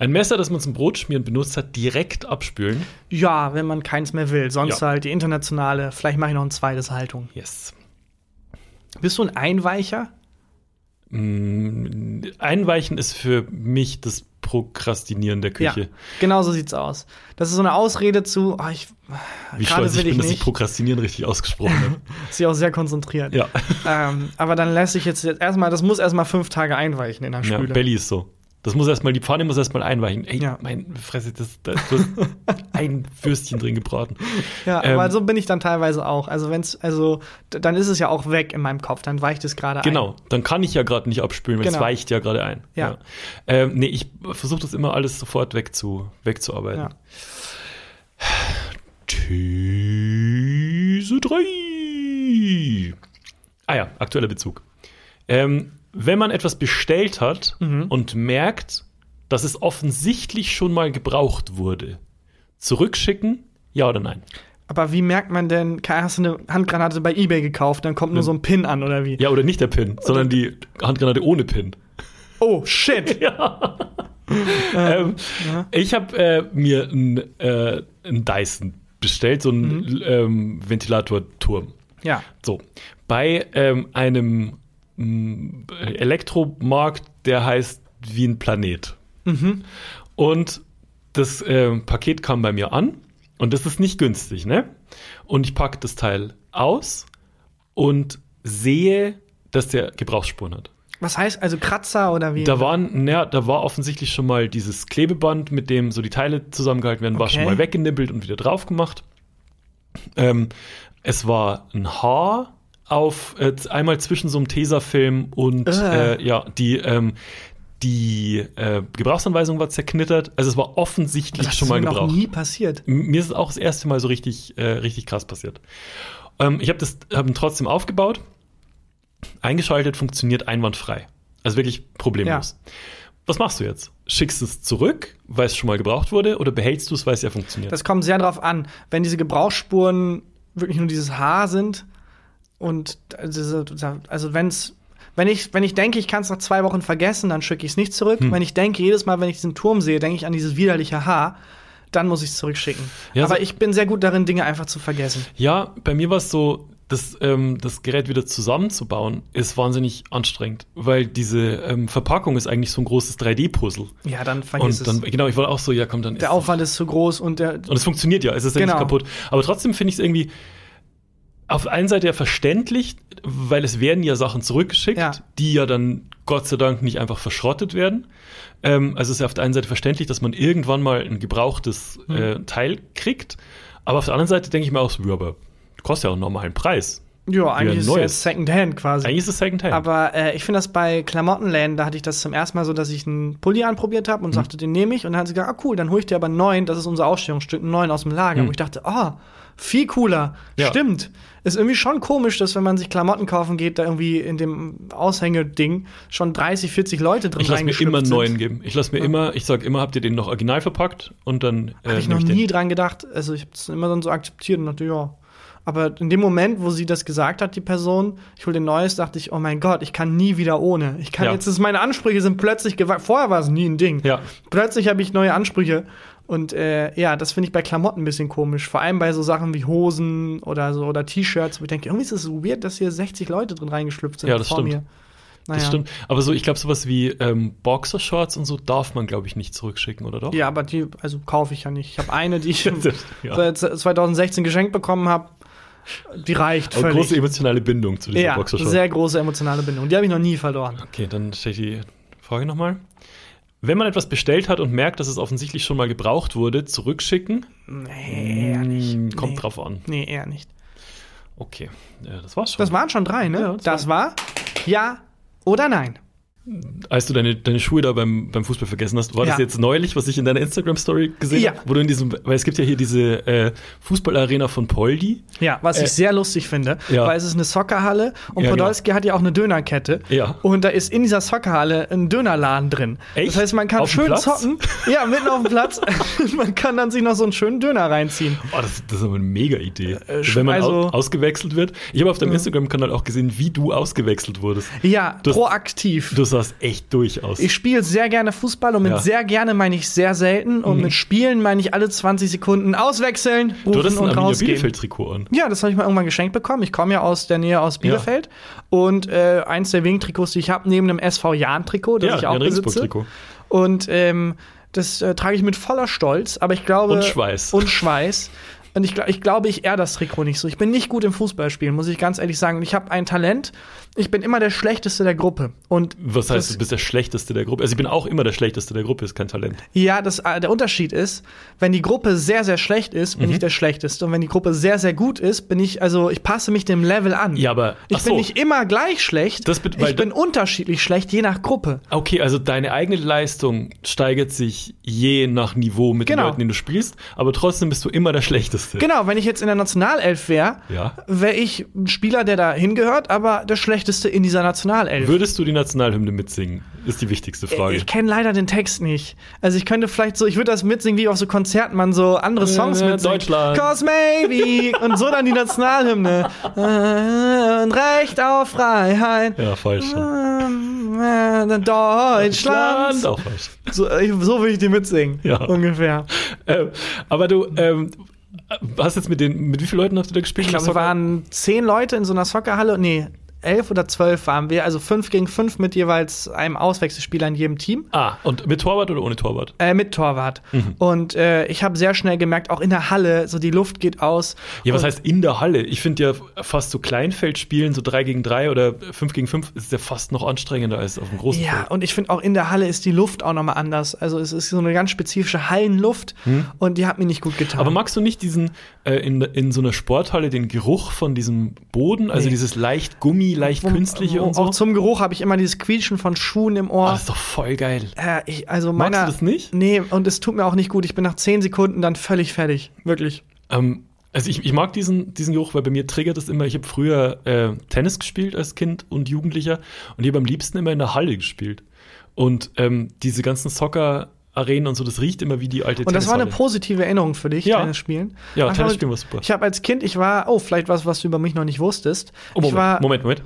Speaker 2: Ein Messer, das man zum Brotschmieren benutzt hat, direkt abspülen.
Speaker 3: Ja, wenn man keins mehr will. Sonst
Speaker 2: Ja.
Speaker 3: halt die internationale. Vielleicht mache ich noch ein zweites Haltung.
Speaker 2: Yes.
Speaker 3: Bist du ein Einweicher?
Speaker 2: Mm, Einweichen ist für mich das Prokrastinieren der Küche.
Speaker 3: Ja, genau so sieht's aus. Das ist so eine Ausrede zu, oh, ich,
Speaker 2: Wie stolz ich bin,
Speaker 3: ich
Speaker 2: dass ich. Prokrastinieren richtig ausgesprochen habe.
Speaker 3: Ja auch sehr konzentriert.
Speaker 2: ja.
Speaker 3: Ähm, aber dann lässt sich jetzt, jetzt erstmal, das muss erstmal fünf Tage einweichen in der
Speaker 2: ja,
Speaker 3: Spüle.
Speaker 2: Belly ist so. Das muss erstmal, die Pfanne muss erstmal einweichen. Ey,
Speaker 3: Ja.
Speaker 2: mein Fresse, das, das, du hast ein Würstchen drin gebraten.
Speaker 3: ja,
Speaker 2: ähm,
Speaker 3: aber so bin ich dann teilweise auch. Also wenn's, also dann ist es ja auch weg in meinem Kopf, dann weicht es gerade ein.
Speaker 2: Genau, dann kann ich ja gerade nicht abspülen, weil es
Speaker 3: Genau.
Speaker 2: weicht ja gerade ein.
Speaker 3: Ja.
Speaker 2: Ähm, nee, ich versuche das immer alles sofort wegzu, wegzuarbeiten.
Speaker 3: Ja.
Speaker 2: These 3. Ah ja, aktueller Bezug. Ähm, wenn man etwas bestellt hat
Speaker 3: Mhm.
Speaker 2: und merkt, dass es offensichtlich schon mal gebraucht wurde, zurückschicken, ja oder nein?
Speaker 3: Aber wie merkt man denn, hast du eine Handgranate bei Ebay gekauft, dann kommt nur so ein Pin an oder wie?
Speaker 2: Ja oder nicht der Pin, sondern die Handgranate ohne Pin.
Speaker 3: Oh, shit.
Speaker 2: ähm, Ich habe äh, mir einen äh, einen Dyson bestellt, so einen ähm, Ventilatorturm.
Speaker 3: Ja.
Speaker 2: So, bei ähm, einem Elektromarkt, der heißt wie ein Planet. Und das ähm, Paket kam bei mir an und das ist nicht günstig, ne? Und ich packe das Teil aus und sehe, dass der Gebrauchsspuren hat.
Speaker 3: Was heißt also Kratzer oder wie?
Speaker 2: Da waren, naja, da war offensichtlich schon mal dieses Klebeband, mit dem so die Teile zusammengehalten werden, war
Speaker 3: Okay.
Speaker 2: schon mal weggenibbelt und wieder drauf gemacht. Ähm, es war ein Haar auf äh, einmal zwischen so einem Tesafilm und
Speaker 3: Äh.
Speaker 2: äh, ja, die ähm, die äh, Gebrauchsanweisung war zerknittert. Also es war offensichtlich
Speaker 3: das
Speaker 2: schon
Speaker 3: ist
Speaker 2: mal
Speaker 3: mir noch
Speaker 2: gebraucht.
Speaker 3: nie passiert.
Speaker 2: Mir ist es auch das erste Mal so richtig, äh, richtig krass passiert. Ähm, ich habe das hab trotzdem aufgebaut, eingeschaltet, funktioniert einwandfrei. Also wirklich problemlos. Was machst du jetzt? Schickst es zurück, weil es schon mal gebraucht wurde, oder behältst du es, weil es ja funktioniert?
Speaker 3: Das kommt sehr drauf an. Wenn diese Gebrauchsspuren wirklich nur dieses Haar sind und also, also wenn es Wenn ich, wenn ich denke, ich kann es nach zwei Wochen vergessen, dann schicke ich es nicht zurück.
Speaker 2: Hm.
Speaker 3: Wenn ich denke, jedes Mal, wenn ich diesen Turm sehe, denke ich an dieses widerliche Haar, dann muss ich es zurückschicken.
Speaker 2: Ja,
Speaker 3: Aber
Speaker 2: so-
Speaker 3: ich bin sehr gut darin, Dinge einfach zu vergessen.
Speaker 2: Ja, bei mir war es so, das, ähm, das Gerät wieder zusammenzubauen, ist wahnsinnig anstrengend, weil diese ähm, Verpackung ist eigentlich so ein großes 3D-Puzzle.
Speaker 3: Ja, dann vergiss
Speaker 2: Und dann,
Speaker 3: es.
Speaker 2: genau, ich war auch so, ja, komm, dann
Speaker 3: Der Aufwand ist zu groß und der.
Speaker 2: Und es funktioniert ja, es ist ja
Speaker 3: Genau.
Speaker 2: nicht kaputt. Aber trotzdem finde ich es irgendwie auf der einen Seite ja verständlich, weil es werden ja Sachen zurückgeschickt,
Speaker 3: Ja.
Speaker 2: die ja dann Gott sei Dank nicht einfach verschrottet werden. Ähm, also es ist ja auf der einen Seite verständlich, dass man irgendwann mal ein gebrauchtes
Speaker 3: Mhm.
Speaker 2: äh, Teil kriegt. Aber auf der anderen Seite denke ich mir auch so, ja, aber kostet ja auch einen normalen Preis.
Speaker 3: Ja, eigentlich
Speaker 2: ein
Speaker 3: ist es. Secondhand quasi.
Speaker 2: Eigentlich ist es Secondhand.
Speaker 3: Aber äh, ich finde das bei Klamottenläden, da hatte ich das zum ersten Mal so, dass ich einen Pulli anprobiert habe und sagte, den nehme ich. Und dann hat sie gesagt, ah cool, dann hole ich dir aber einen neuen, das ist unser Ausstellungsstück, einen neuen aus dem Lager.
Speaker 2: Hm.
Speaker 3: Wo ich dachte, oh, viel cooler.
Speaker 2: Ja.
Speaker 3: Stimmt. Ist irgendwie schon komisch, dass wenn man sich Klamotten kaufen geht, da irgendwie in dem Aushängeding schon 30, 40 Leute drin
Speaker 2: ich lasse mir immer einen neuen geben. Ich lasse mir immer, ich sage immer, habt ihr den noch original verpackt? Und dann äh,
Speaker 3: Habe ich noch
Speaker 2: den.
Speaker 3: nie dran gedacht. Also ich habe es immer dann so akzeptiert und dachte, ja. Aber in dem Moment, wo sie das gesagt hat, die Person, ich hole den Neues, dachte ich, oh mein Gott, ich kann nie wieder ohne. Ich kann
Speaker 2: Ja.
Speaker 3: jetzt, ist, meine Ansprüche sind plötzlich gewachsen. Vorher war es nie ein Ding.
Speaker 2: Ja.
Speaker 3: Plötzlich habe ich neue Ansprüche. Und äh, ja, das finde ich bei Klamotten ein bisschen komisch. Vor allem bei so Sachen wie Hosen oder so oder T-Shirts, wo ich denke, irgendwie ist es so weird, dass hier 60 Leute drin reingeschlüpft sind
Speaker 2: Ja, das
Speaker 3: vor
Speaker 2: stimmt.
Speaker 3: mir. Naja.
Speaker 2: Das stimmt. Aber so, ich glaube, sowas wie ähm, Boxershorts und so darf man, glaube ich, nicht zurückschicken, oder doch?
Speaker 3: Ja, aber die, also kaufe ich ja nicht. Ich habe eine, die ich
Speaker 2: Ja.
Speaker 3: seit 2016 geschenkt bekommen habe. Die reicht
Speaker 2: Aber
Speaker 3: völlig.
Speaker 2: große emotionale Bindung zu dieser
Speaker 3: ja,
Speaker 2: Boxershorts.
Speaker 3: sehr große emotionale Bindung. Die habe ich noch nie verloren.
Speaker 2: Okay, dann stelle ich die Frage nochmal. Wenn man etwas bestellt hat und merkt, dass es offensichtlich schon mal gebraucht wurde, zurückschicken?
Speaker 3: Nee, eher nicht.
Speaker 2: Hm, Kommt
Speaker 3: nee.
Speaker 2: drauf an.
Speaker 3: Nee, eher nicht.
Speaker 2: Okay, ja, das war's schon.
Speaker 3: Das waren schon drei, ne?
Speaker 2: Ja,
Speaker 3: das war ja oder nein.
Speaker 2: Als du deine, deine Schuhe da beim, beim Fußball vergessen hast, war das
Speaker 3: Ja.
Speaker 2: jetzt neulich, was ich in deiner Instagram-Story gesehen
Speaker 3: Ja.
Speaker 2: habe? Wo du in diesem, weil es gibt ja hier diese äh, Fußballarena von Poldi.
Speaker 3: Ja, was
Speaker 2: Äh,
Speaker 3: ich sehr lustig finde,
Speaker 2: ja.
Speaker 3: weil es ist eine Soccerhalle und
Speaker 2: Ja, genau.
Speaker 3: Podolski hat ja auch eine Dönerkette.
Speaker 2: Ja.
Speaker 3: Und da ist in dieser Soccerhalle ein Dönerladen drin.
Speaker 2: Echt?
Speaker 3: Das heißt, man kann
Speaker 2: Auf
Speaker 3: schön zocken. Ja, mitten auf dem Platz. man kann dann sich noch so einen schönen Döner reinziehen.
Speaker 2: Oh, das, das ist aber eine mega Idee.
Speaker 3: Äh,
Speaker 2: Wenn man
Speaker 3: also-
Speaker 2: au ausgewechselt wird. Ich habe auf deinem Instagram-Kanal auch gesehen, wie du ausgewechselt wurdest.
Speaker 3: Ja,
Speaker 2: Du hast-
Speaker 3: proaktiv.
Speaker 2: Du sahst echt durch aus.
Speaker 3: Ich spiele sehr gerne Fußball und mit
Speaker 2: Ja.
Speaker 3: sehr gerne meine ich sehr selten und mit Spielen meine ich alle 20 Sekunden auswechseln,
Speaker 2: du
Speaker 3: rufen
Speaker 2: hattest ein
Speaker 3: und
Speaker 2: Arminia
Speaker 3: rausgehen.
Speaker 2: Bielefeld-Trikot an.
Speaker 3: Ja, das habe ich mal irgendwann geschenkt bekommen. Ich komme ja aus der Nähe aus Bielefeld und äh, eins der wenigen Trikots, die ich habe, neben dem SV Jahn-Trikot, das
Speaker 2: Ja,
Speaker 3: ich auch besitze. Und ähm, das äh, trage ich mit voller Stolz, aber ich glaube
Speaker 2: Und Schweiß.
Speaker 3: und Schweiß. Und ich, ich glaube, ich ehr das Trikot nicht so. Ich bin nicht gut im Fußballspielen, muss ich ganz ehrlich sagen. Ich habe ein Talent. Ich bin immer der Schlechteste der Gruppe. Und
Speaker 2: Was heißt,
Speaker 3: das-
Speaker 2: du bist der Schlechteste der Gruppe? Also ich bin auch immer der Schlechteste der Gruppe, ist kein Talent.
Speaker 3: Ja, das, äh, der Unterschied ist, wenn die Gruppe sehr, sehr schlecht ist,
Speaker 2: Mhm.
Speaker 3: bin ich der Schlechteste. Und wenn die Gruppe sehr, sehr gut ist, bin ich, also ich passe mich dem Level an.
Speaker 2: Ja, aber-
Speaker 3: Ich
Speaker 2: ach
Speaker 3: bin
Speaker 2: so.
Speaker 3: nicht immer gleich schlecht.
Speaker 2: Das
Speaker 3: ich bin unterschiedlich schlecht, je nach Gruppe.
Speaker 2: Okay, also deine eigene Leistung steigert sich je nach Niveau mit
Speaker 3: Genau.
Speaker 2: den Leuten, die du spielst, aber trotzdem bist du immer der Schlechteste.
Speaker 3: Genau, wenn ich jetzt in der Nationalelf wäre,
Speaker 2: Ja.
Speaker 3: wäre ich ein Spieler, der da hingehört, aber der Schlechteste in dieser Nationalelf.
Speaker 2: Würdest du die Nationalhymne mitsingen? Ist die wichtigste Frage.
Speaker 3: Ich kenne leider den Text nicht. Also ich könnte vielleicht so, ich würde das mitsingen, wie auf so Konzerten man so andere Songs
Speaker 2: Äh,
Speaker 3: mitsingt.
Speaker 2: Deutschland.
Speaker 3: Cause maybe. und so dann die Nationalhymne. Äh, Und Recht auf Freiheit.
Speaker 2: ja, falsch.
Speaker 3: Äh, Deutschland.
Speaker 2: Auch falsch.
Speaker 3: So, so will ich die mitsingen.
Speaker 2: Ja.
Speaker 3: Ungefähr.
Speaker 2: Ähm, aber du, ähm, hast jetzt mit den, mit wie vielen Leuten hast du da gespielt?
Speaker 3: Ich glaube, wir waren zehn Leute in so einer Soccerhalle. Nee, elf oder zwölf waren wir. Also fünf gegen fünf mit jeweils einem Auswechselspieler in jedem Team.
Speaker 2: Ah, und mit Torwart oder ohne Torwart?
Speaker 3: Äh, mit Torwart.
Speaker 2: Mhm.
Speaker 3: Und äh, ich habe sehr schnell gemerkt, auch in der Halle, so die Luft geht aus.
Speaker 2: Ja, was heißt in der Halle? Ich finde ja fast so Kleinfeldspielen, so 3 gegen 3 oder 5 gegen 5, ist ja fast noch anstrengender als auf dem großen
Speaker 3: Ja,
Speaker 2: Feld.
Speaker 3: und ich finde auch in der Halle ist die Luft auch nochmal anders. Also es ist so eine ganz spezifische Hallenluft und die hat mir nicht gut getan.
Speaker 2: Aber magst du nicht diesen, äh, in, in so einer Sporthalle den Geruch von diesem Boden, also
Speaker 3: Nee.
Speaker 2: dieses leicht Gummi, leicht
Speaker 3: Wo-
Speaker 2: künstliche
Speaker 3: wo-
Speaker 2: und so?
Speaker 3: Auch zum Geruch habe ich immer dieses Quietschen von Schuhen im Ohr.
Speaker 2: das ist doch voll geil.
Speaker 3: äh, ich, also
Speaker 2: Magst
Speaker 3: meiner,
Speaker 2: du das nicht?
Speaker 3: Nee, und es tut mir auch nicht gut. Ich bin nach zehn Sekunden dann völlig fertig. Wirklich.
Speaker 2: Ähm, also ich, ich mag diesen, diesen Geruch, weil bei mir triggert es immer, ich habe früher äh, Tennis gespielt als Kind und Jugendlicher und ich habe am liebsten immer in der Halle gespielt. Und ähm, diese ganzen Soccer-Arenen und so, das riecht immer wie die alte
Speaker 3: Und das war eine positive Erinnerung für dich,
Speaker 2: Ja.
Speaker 3: Tennis spielen.
Speaker 2: Ja,
Speaker 3: Ach,
Speaker 2: Tennis
Speaker 3: aber
Speaker 2: spielen war super.
Speaker 3: Ich habe als Kind, ich war, oh, vielleicht was, was du über mich noch nicht wusstest.
Speaker 2: Oh, Moment,
Speaker 3: war,
Speaker 2: Moment, Moment.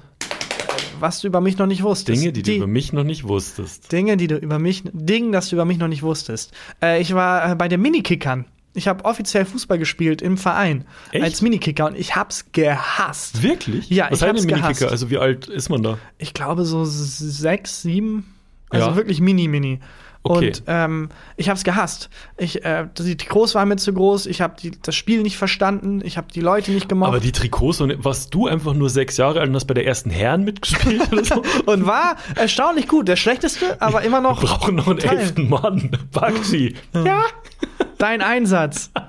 Speaker 3: was du über mich noch nicht wusstest.
Speaker 2: Dinge, die, du über mich noch nicht wusstest.
Speaker 3: Dinge, die du über mich, Dinge, das du über mich noch nicht wusstest. Äh, ich war äh, bei den Minikickern. Ich habe offiziell Fußball gespielt im Verein
Speaker 2: Echt?
Speaker 3: als Minikicker und ich hab's gehasst.
Speaker 2: Wirklich?
Speaker 3: Ja,
Speaker 2: Was
Speaker 3: ich
Speaker 2: heißt
Speaker 3: hab's
Speaker 2: Minikicker?
Speaker 3: gehasst.
Speaker 2: Also wie alt ist man da?
Speaker 3: Ich glaube so sechs, sieben. Also
Speaker 2: Ja.
Speaker 3: wirklich mini, mini.
Speaker 2: Okay.
Speaker 3: Und ähm, ich hab's gehasst. Ich, äh, die Groß war mir zu groß. Ich habe das Spiel nicht verstanden. Ich habe die Leute nicht gemocht.
Speaker 2: Aber die Trikots, und warst du einfach nur sechs Jahre alt und hast bei der ersten Herren mitgespielt oder so?
Speaker 3: und war erstaunlich gut. Der schlechteste, aber immer noch
Speaker 2: Wir brauchen noch einen elften Mann. Bakshi.
Speaker 3: Ja. Dein Einsatz.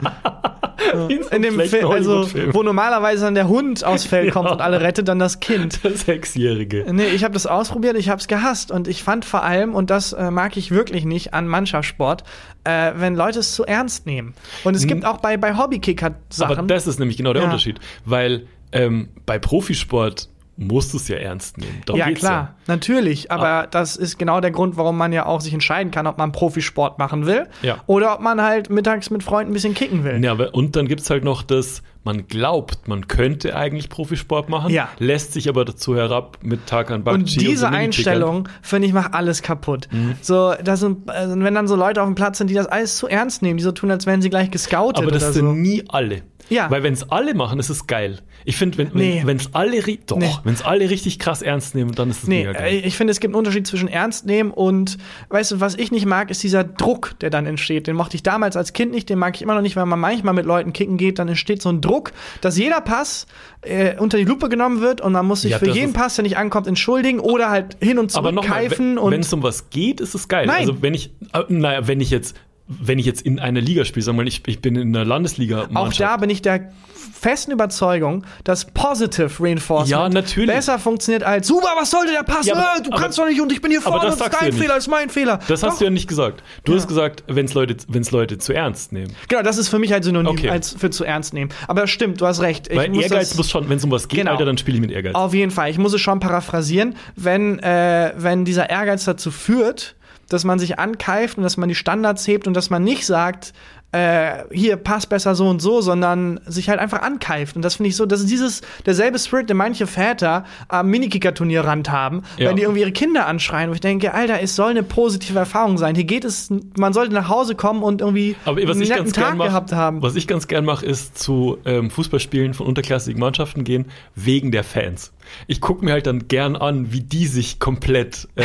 Speaker 3: In dem Film, also, wo normalerweise dann der Hund aufs Feld kommt
Speaker 2: Ja.
Speaker 3: und alle rettet, dann das Kind.
Speaker 2: Der Sechsjährige.
Speaker 3: Nee, ich habe das ausprobiert, ich habe es gehasst und ich fand vor allem, und das äh, mag ich wirklich nicht an Mannschaftssport, äh, wenn Leute es zu ernst nehmen. Und es gibt auch bei, bei Hobbykicker
Speaker 2: Aber
Speaker 3: Sachen.
Speaker 2: das ist nämlich genau der
Speaker 3: Ja.
Speaker 2: Unterschied. Weil ähm, bei Profisport musst du es ja ernst nehmen. Darum
Speaker 3: ja, klar, natürlich. Aber das ist genau der Grund, warum man ja auch sich entscheiden kann, ob man Profisport machen will
Speaker 2: Ja.
Speaker 3: oder ob man halt mittags mit Freunden ein bisschen kicken will.
Speaker 2: Ja, und dann gibt es halt noch das, man glaubt, man könnte eigentlich Profisport machen,
Speaker 3: Ja.
Speaker 2: lässt sich aber dazu herab mit Tarkan Bakci
Speaker 3: Und diese
Speaker 2: Minikickern.
Speaker 3: Einstellung, finde ich, macht alles kaputt.
Speaker 2: Mhm.
Speaker 3: So, das sind, also wenn dann so Leute auf dem Platz sind, die das alles zu ernst nehmen, die so tun, als wären sie gleich gescoutet
Speaker 2: Aber das sind
Speaker 3: so.
Speaker 2: nie alle.
Speaker 3: Ja.
Speaker 2: Weil wenn es alle machen, ist es geil. Ich finde, wenn
Speaker 3: Nee.
Speaker 2: es alle, doch,
Speaker 3: Nee.
Speaker 2: alle richtig krass ernst nehmen, dann ist es
Speaker 3: Nee,
Speaker 2: mega geil.
Speaker 3: äh, ich finde, es gibt einen Unterschied zwischen ernst nehmen und, weißt du, was ich nicht mag, ist dieser Druck, der dann entsteht. Den mochte ich damals als Kind nicht, den mag ich immer noch nicht, weil man manchmal mit Leuten kicken geht, dann entsteht so ein Druck, dass jeder Pass äh, unter die Lupe genommen wird und man muss sich
Speaker 2: Ja,
Speaker 3: für jeden Pass, der nicht ankommt, entschuldigen oder halt hin und
Speaker 2: aber
Speaker 3: zurück keifen
Speaker 2: wenn es um was geht, ist es geil.
Speaker 3: Nein.
Speaker 2: Also wenn ich, äh, naja, wenn ich jetzt, wenn ich jetzt in einer Liga spiele, sagen wir mal, ich, ich bin in einer Landesliga.
Speaker 3: Auch da bin ich der festen Überzeugung, dass Positive Reinforcement
Speaker 2: Ja, natürlich.
Speaker 3: besser funktioniert als Super, was sollte der Pass?
Speaker 2: Ja, aber-
Speaker 3: Äh, du
Speaker 2: aber-
Speaker 3: kannst doch nicht und ich bin hier vorne
Speaker 2: das
Speaker 3: und dein
Speaker 2: ja.
Speaker 3: Fehler, ist mein Fehler.
Speaker 2: Das hast
Speaker 3: Doch.
Speaker 2: du ja nicht gesagt. Du hast gesagt, wenn es Leute, wenn's Leute zu ernst nehmen.
Speaker 3: Genau, das ist für mich halt synonym
Speaker 2: Okay.
Speaker 3: als für zu ernst nehmen. Aber das stimmt, du hast recht. Ich
Speaker 2: Weil
Speaker 3: muss
Speaker 2: Ehrgeiz
Speaker 3: das,
Speaker 2: muss schon, wenn es um was geht,
Speaker 3: Genau.
Speaker 2: Alter, dann spiele ich mit Ehrgeiz.
Speaker 3: Auf jeden Fall. Ich muss es schon paraphrasieren. Wenn, äh, wenn dieser Ehrgeiz dazu führt, dass man sich ankeift und dass man die Standards hebt und dass man nicht sagt, äh, hier passt besser so und so, sondern sich halt einfach ankeift. Und das finde ich so, das ist dieses derselbe Spirit, den manche Väter am Minikicker-Turnierrand haben,
Speaker 2: Ja.
Speaker 3: wenn die irgendwie ihre Kinder anschreien. Wo ich denke, Alter, es soll eine positive Erfahrung sein. Hier geht es, man sollte nach Hause kommen und irgendwie
Speaker 2: Aber was
Speaker 3: einen
Speaker 2: ich
Speaker 3: netten
Speaker 2: ganz
Speaker 3: Tag
Speaker 2: gern mache,
Speaker 3: gehabt haben.
Speaker 2: was ich ganz gern mache, ist zu ähm, Fußballspielen von unterklassigen Mannschaften gehen, wegen der Fans. Ich gucke mir halt dann gern an, wie die sich komplett, äh,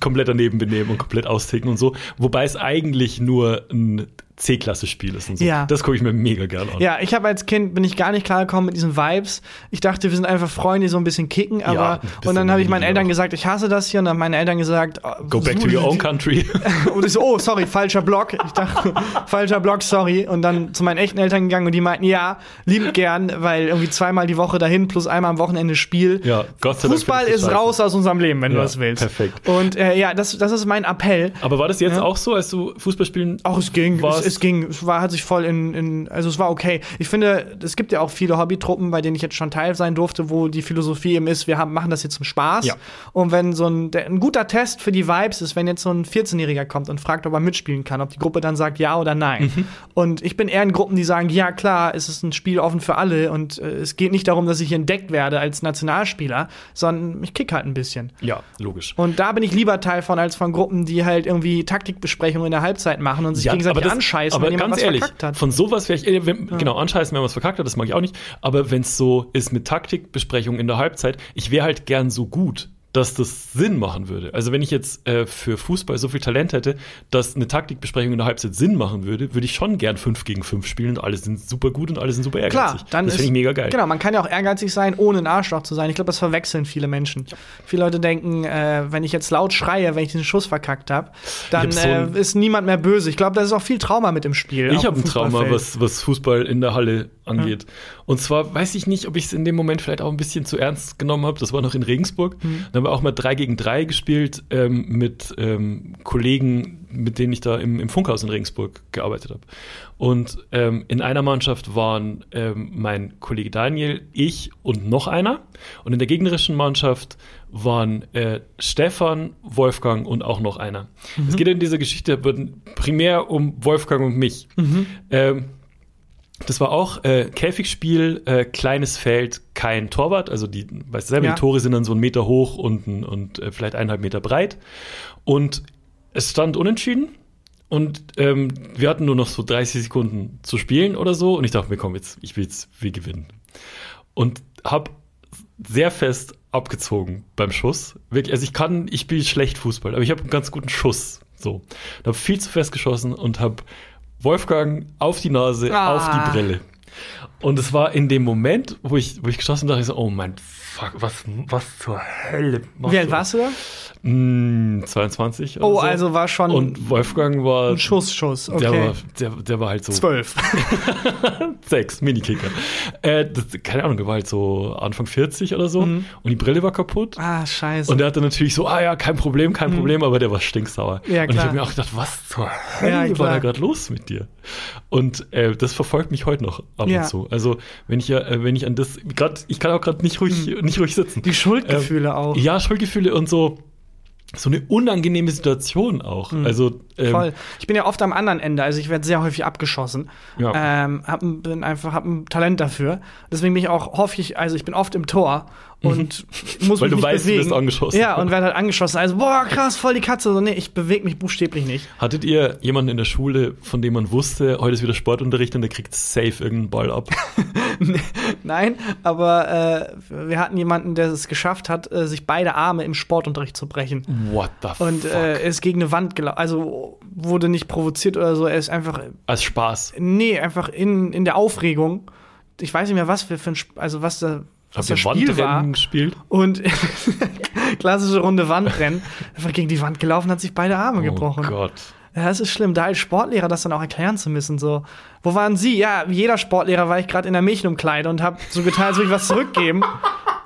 Speaker 2: komplett daneben benehmen und komplett austicken und so. Wobei es eigentlich nur ein C-Klasse-Spiel ist und so.
Speaker 3: Ja.
Speaker 2: Das gucke ich mir mega gern an.
Speaker 3: Ja, ich habe als Kind bin ich gar nicht klargekommen mit diesen Vibes. Ich dachte, wir sind einfach Freunde, die so ein bisschen kicken, aber
Speaker 2: ein bisschen
Speaker 3: und dann habe ich meinen Eltern gesagt, ich hasse das hier und dann haben meine Eltern gesagt, oh,
Speaker 2: Go back to your own country.
Speaker 3: Und ich so, oh, sorry, falscher Block. Ich dachte, falscher Block, sorry. Und dann zu meinen echten Eltern gegangen und die meinten, ja, liebend gern, weil irgendwie zweimal die Woche dahin plus einmal am Wochenende Spiel.
Speaker 2: Ja, Gott sei Dank
Speaker 3: Fußball ist
Speaker 2: du scheiße.
Speaker 3: raus aus unserem Leben, wenn du
Speaker 2: Ja,
Speaker 3: das willst.
Speaker 2: perfekt.
Speaker 3: Und äh, ja, das, das ist mein Appell.
Speaker 2: Aber war das jetzt
Speaker 3: Ja.
Speaker 2: auch so, als du Fußballspielen
Speaker 3: Auch es ging, es, ging, es war, hat sich voll in, in, also es war okay. Ich finde, es gibt ja auch viele Hobbytruppen, bei denen ich jetzt schon Teil sein durfte, wo die Philosophie eben ist, wir haben, machen das jetzt zum Spaß.
Speaker 2: Ja.
Speaker 3: Und wenn so ein, der, ein guter Test für die Vibes ist, wenn jetzt so ein 14-Jähriger kommt und fragt, ob er mitspielen kann, ob die Gruppe dann sagt ja oder nein.
Speaker 2: Mhm.
Speaker 3: Und ich bin eher in Gruppen, die sagen, ja klar, es ist ein Spiel offen für alle und äh, es geht nicht darum, dass ich entdeckt werde als Nationalspieler, sondern ich kick halt ein bisschen.
Speaker 2: Ja, logisch.
Speaker 3: Und da bin ich lieber Teil von, als von Gruppen, die halt irgendwie Taktikbesprechungen in der Halbzeit machen und sich gegenseitig anscheißen,
Speaker 2: aber
Speaker 3: wenn jemand
Speaker 2: ganz ehrlich,
Speaker 3: verkackt hat.
Speaker 2: von sowas wäre ich, äh, wenn, genau, anscheißen, wenn man was verkackt hat, das mag ich auch nicht. Aber wenn es so ist mit Taktikbesprechungen in der Halbzeit, ich wäre halt gern so gut, dass das Sinn machen würde. Also wenn ich jetzt äh, für Fußball so viel Talent hätte, dass eine Taktikbesprechung in der Halbzeit Sinn machen würde, würde ich schon gern 5 gegen 5 spielen und alle sind super gut und alle sind super ehrgeizig.
Speaker 3: Klar, dann
Speaker 2: das finde ich mega geil.
Speaker 3: Genau, man kann ja auch ehrgeizig sein, ohne ein Arschloch zu sein. Ich glaube, das verwechseln viele Menschen. Viele Leute denken, äh, wenn ich jetzt laut schreie, wenn ich den Schuss verkackt habe, dann
Speaker 2: hab so
Speaker 3: äh, ist niemand mehr böse. Ich glaube, da ist auch viel Trauma mit im Spiel.
Speaker 2: Ich habe ein Trauma, was, was Fußball in der Halle angeht. Und zwar weiß ich nicht, ob ich es in dem Moment vielleicht auch ein bisschen zu ernst genommen habe. Das war noch in Regensburg.
Speaker 3: Mhm.
Speaker 2: Haben wir auch mal 3 gegen 3 gespielt ähm, mit ähm, Kollegen, mit denen ich da im, im Funkhaus in Regensburg gearbeitet habe. Und ähm, in einer Mannschaft waren ähm, mein Kollege Daniel, ich und noch einer. Und in der gegnerischen Mannschaft waren äh, Stefan, Wolfgang und auch noch einer. Es geht in dieser Geschichte primär um Wolfgang und mich. Ähm, Das war auch äh, Käfigspiel, äh, kleines Feld, kein Torwart. Also die, weißt du selber,
Speaker 3: Ja.
Speaker 2: die Tore sind dann so einen Meter hoch und, und äh, vielleicht eineinhalb Meter breit. Und es stand unentschieden. Und ähm, wir hatten nur noch so 30 Sekunden zu spielen oder so. Und ich dachte mir, komm, jetzt, ich will jetzt, wir gewinnen. Und hab sehr fest abgezogen beim Schuss. Wirklich, also ich kann, ich spiele schlecht Fußball, aber ich habe einen ganz guten Schuss. So. Und habe viel zu fest geschossen und habe Wolfgang auf die Nase,
Speaker 3: Ah.
Speaker 2: auf die Brille. Und es war in dem Moment, wo ich, wo ich geschossen habe, dachte ich so, oh mein Fuck, was, was zur Hölle
Speaker 3: Wie alt warst du da?
Speaker 2: Mm, 22 oder
Speaker 3: Oh,
Speaker 2: so.
Speaker 3: also war schon
Speaker 2: Und Wolfgang war,
Speaker 3: ein Schuss, Schuss. Okay.
Speaker 2: der, war der, der war halt so
Speaker 3: Zwölf.
Speaker 2: sechs, Minikicker. Äh, das, keine Ahnung, der war halt so Anfang 40 oder so und die Brille war kaputt.
Speaker 3: ah, scheiße.
Speaker 2: Und der hatte natürlich so, ah ja, kein Problem, kein Problem, aber der war stinksauer.
Speaker 3: Ja,
Speaker 2: und ich
Speaker 3: klar.
Speaker 2: habe mir auch gedacht, was zur
Speaker 3: Ja,
Speaker 2: Hölle war
Speaker 3: klar.
Speaker 2: da gerade los mit dir? Und äh, das verfolgt mich heute noch ab
Speaker 3: Ja.
Speaker 2: und zu. Also wenn ich ja, äh, wenn ich an das, gerade, ich kann auch gerade nicht ruhig, nicht ruhig sitzen.
Speaker 3: Hm. Die Schuldgefühle auch.
Speaker 2: Ja, Schuldgefühle und so, so eine unangenehme Situation auch. Also ähm,
Speaker 3: Hm. Voll. Ich bin ja oft am anderen Ende, also ich werde sehr häufig abgeschossen.
Speaker 2: Ja.
Speaker 3: Ähm, hab, bin einfach hab ein Talent dafür. Deswegen bin ich auch häufig, also ich bin oft im Tor und muss
Speaker 2: Mhm. Weil
Speaker 3: mich
Speaker 2: du weißt, du
Speaker 3: bewegen.
Speaker 2: wirst angeschossen.
Speaker 3: Ja, und werde halt angeschossen. Also, boah, krass, voll die Katze. So, nee, ich bewege mich buchstäblich nicht.
Speaker 2: Hattet ihr jemanden in der Schule, von dem man wusste, heute ist wieder Sportunterricht und der kriegt safe irgendeinen Ball ab?
Speaker 3: Nein, aber äh, wir hatten jemanden, der es geschafft hat, äh, sich beide Arme im Sportunterricht zu brechen.
Speaker 2: What the
Speaker 3: Und
Speaker 2: fuck?
Speaker 3: äh, er ist gegen eine Wand gelaufen. Also wurde nicht provoziert oder so. Er ist einfach,
Speaker 2: Als Spaß.
Speaker 3: nee, einfach in, in der Aufregung. Ich weiß nicht mehr, was wir für ein, Sp- also was da,
Speaker 2: Habt ihr
Speaker 3: war.
Speaker 2: Wandrennen gespielt?
Speaker 3: Und klassische Runde Wandrennen. Einfach gegen die Wand gelaufen, hat sich beide Arme gebrochen.
Speaker 2: Oh Gott.
Speaker 3: Ja, das ist schlimm, da als Sportlehrer das dann auch erklären zu müssen. So, wo waren Sie? Ja, wie jeder Sportlehrer war ich gerade in der Mädchenumkleide und habe so getan, als würde ich was zurückgeben,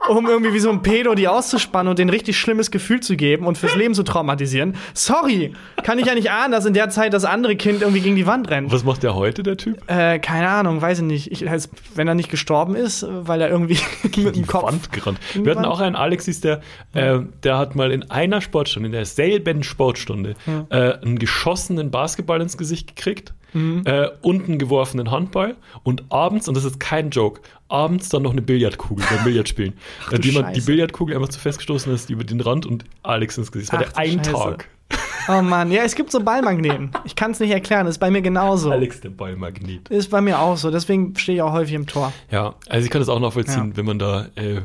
Speaker 3: um irgendwie wie so ein Pedo die auszuspannen und denen richtig schlimmes Gefühl zu geben und fürs Leben zu traumatisieren. Sorry, kann ich ja nicht ahnen, dass in der Zeit das andere Kind irgendwie gegen die Wand rennt.
Speaker 2: Was macht der heute, der Typ?
Speaker 3: Äh, keine Ahnung, weiß ich nicht. Ich, als, wenn er nicht gestorben ist, weil er irgendwie mit
Speaker 2: die
Speaker 3: dem Kopf.
Speaker 2: Wand gerannt. Wir hatten auch einen Alexis, der, äh, der hat mal in einer Sportstunde, in derselben Sportstunde, äh, einen geschossenen Basketball ins Gesicht gekriegt
Speaker 3: Mhm.
Speaker 2: äh, und einen geworfenen Handball und abends, und das ist kein Joke, abends dann noch eine Billardkugel beim Billardspielen. Ach,
Speaker 3: du
Speaker 2: die, man, die. Billardkugel einfach zu festgestoßen ist über den Rand und Alex ins Gesicht. Das war
Speaker 3: Ach
Speaker 2: der ein
Speaker 3: Scheiße.
Speaker 2: Tag.
Speaker 3: Oh Mann, ja, es gibt so Ballmagneten. Ich kann es nicht erklären, ist bei mir genauso.
Speaker 2: Alex, der Ballmagnet.
Speaker 3: Ist bei mir auch so, deswegen stehe ich auch häufig im Tor.
Speaker 2: Ja, also ich kann das auch nachvollziehen,
Speaker 3: Ja.
Speaker 2: wenn man da, äh,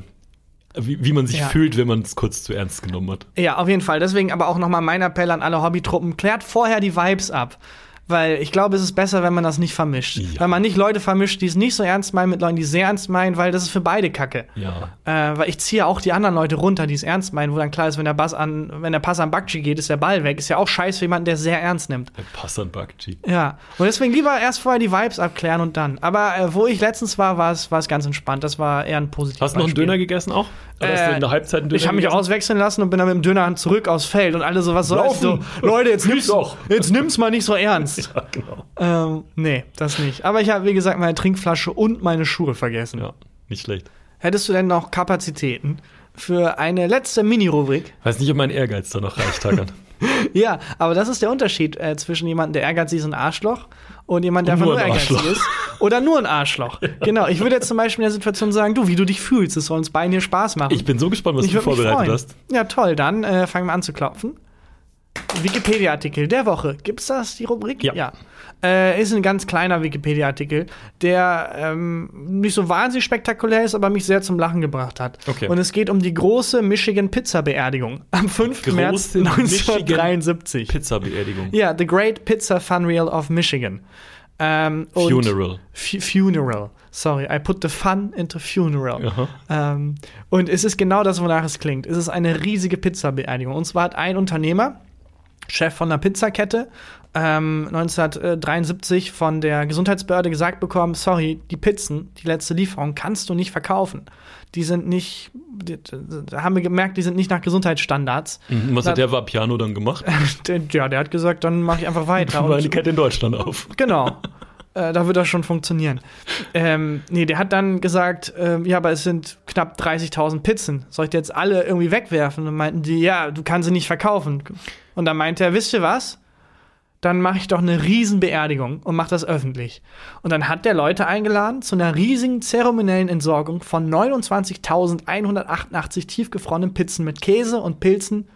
Speaker 2: wie, wie man sich
Speaker 3: Ja.
Speaker 2: fühlt, wenn man es kurz zu ernst genommen hat.
Speaker 3: Ja, auf jeden Fall. Deswegen aber auch nochmal mein Appell an alle Hobbytruppen. Klärt vorher die Vibes ab. Weil ich glaube, es ist besser, wenn man das nicht vermischt.
Speaker 2: Ja.
Speaker 3: Wenn man nicht Leute vermischt, die es nicht so ernst meinen, mit Leuten, die es sehr ernst meinen, weil das ist für beide Kacke.
Speaker 2: Ja.
Speaker 3: Äh, weil ich ziehe auch die anderen Leute runter, die es ernst meinen, wo dann klar ist, wenn der, Bass an, wenn der Pass an Bakchi geht, ist der Ball weg. Ist ja auch scheiße für jemanden, der es sehr ernst nimmt.
Speaker 2: Der Passan Bakchi.
Speaker 3: Ja, und deswegen lieber erst vorher die Vibes abklären und dann. Aber äh, wo ich letztens war, war es war es ganz entspannt. Das war eher ein positives
Speaker 2: Hast du noch einen. Döner gegessen auch?
Speaker 3: Äh, Ich habe mich auswechseln lassen und bin dann mit dem Döner zurück aufs Feld und alle so, was soll? So. Leute, jetzt nimm's,
Speaker 2: doch.
Speaker 3: jetzt nimm's mal nicht so ernst.
Speaker 2: Ja, genau.
Speaker 3: ähm, nee, das nicht. Aber ich habe, wie gesagt, meine Trinkflasche und meine Schuhe vergessen.
Speaker 2: Ja, nicht schlecht.
Speaker 3: Hättest du denn noch Kapazitäten für eine letzte Mini-Rubrik?
Speaker 2: Weiß nicht, ob mein Ehrgeiz da noch reicht, Hakan.
Speaker 3: Ja, aber das ist der Unterschied äh, zwischen jemandem, der ehrgeizig ist und ein Arschloch und jemand, der
Speaker 2: Und
Speaker 3: einfach
Speaker 2: nur ein
Speaker 3: ehrgeizig ist. Oder nur ein Arschloch. Genau. Ich würde jetzt zum Beispiel in der Situation sagen, du, wie du dich fühlst, es soll uns beiden hier Spaß machen.
Speaker 2: Ich bin so gespannt, was
Speaker 3: Ich
Speaker 2: du vorbereitet hast.
Speaker 3: Ja, toll. Dann äh, fangen wir an zu klopfen. Wikipedia-Artikel der Woche. Gibt's das, die Rubrik?
Speaker 2: Ja.
Speaker 3: Äh, ist ein ganz kleiner Wikipedia-Artikel, der ähm, nicht so wahnsinnig spektakulär ist, aber mich sehr zum Lachen gebracht hat.
Speaker 2: Okay.
Speaker 3: Und es geht um die große Michigan-Pizza-Beerdigung am 5.
Speaker 2: Große
Speaker 3: März 1973.
Speaker 2: Pizza-Beerdigung.
Speaker 3: Ja, The Great Pizza Fun Reel of Michigan. Ähm,
Speaker 2: Funeral.
Speaker 3: Fu- Funeral. Sorry, I put the fun into funeral. Ähm, und es ist genau das, wonach es klingt. Es ist eine riesige Pizza-Beerdigung. Und zwar hat ein Unternehmer, Chef von einer Pizzakette, ähm, 1973 von der Gesundheitsbehörde gesagt bekommen, sorry, die Pizzen, die letzte Lieferung kannst du nicht verkaufen. Die sind nicht, die, da haben wir gemerkt, die sind nicht nach Gesundheitsstandards.
Speaker 2: Mhm, Was hat der Vapiano dann gemacht?
Speaker 3: Der, ja, der hat gesagt, dann mache ich einfach weiter.
Speaker 2: War
Speaker 3: Und-
Speaker 2: eine Kette in Deutschland auf.
Speaker 3: Genau. Äh, da wird das schon funktionieren. Ähm, nee, der hat dann gesagt, ähm, ja, aber es sind knapp 30.000 Pizzen. Soll ich die jetzt alle irgendwie wegwerfen? Und meinten die, ja, du kannst sie nicht verkaufen. Und dann meinte er, wisst ihr was? dann mache ich doch eine Riesenbeerdigung und mache das öffentlich. Und dann hat der Leute eingeladen zu einer riesigen zeremoniellen Entsorgung von 29.188 tiefgefrorenen Pizzen mit Käse und Pilzen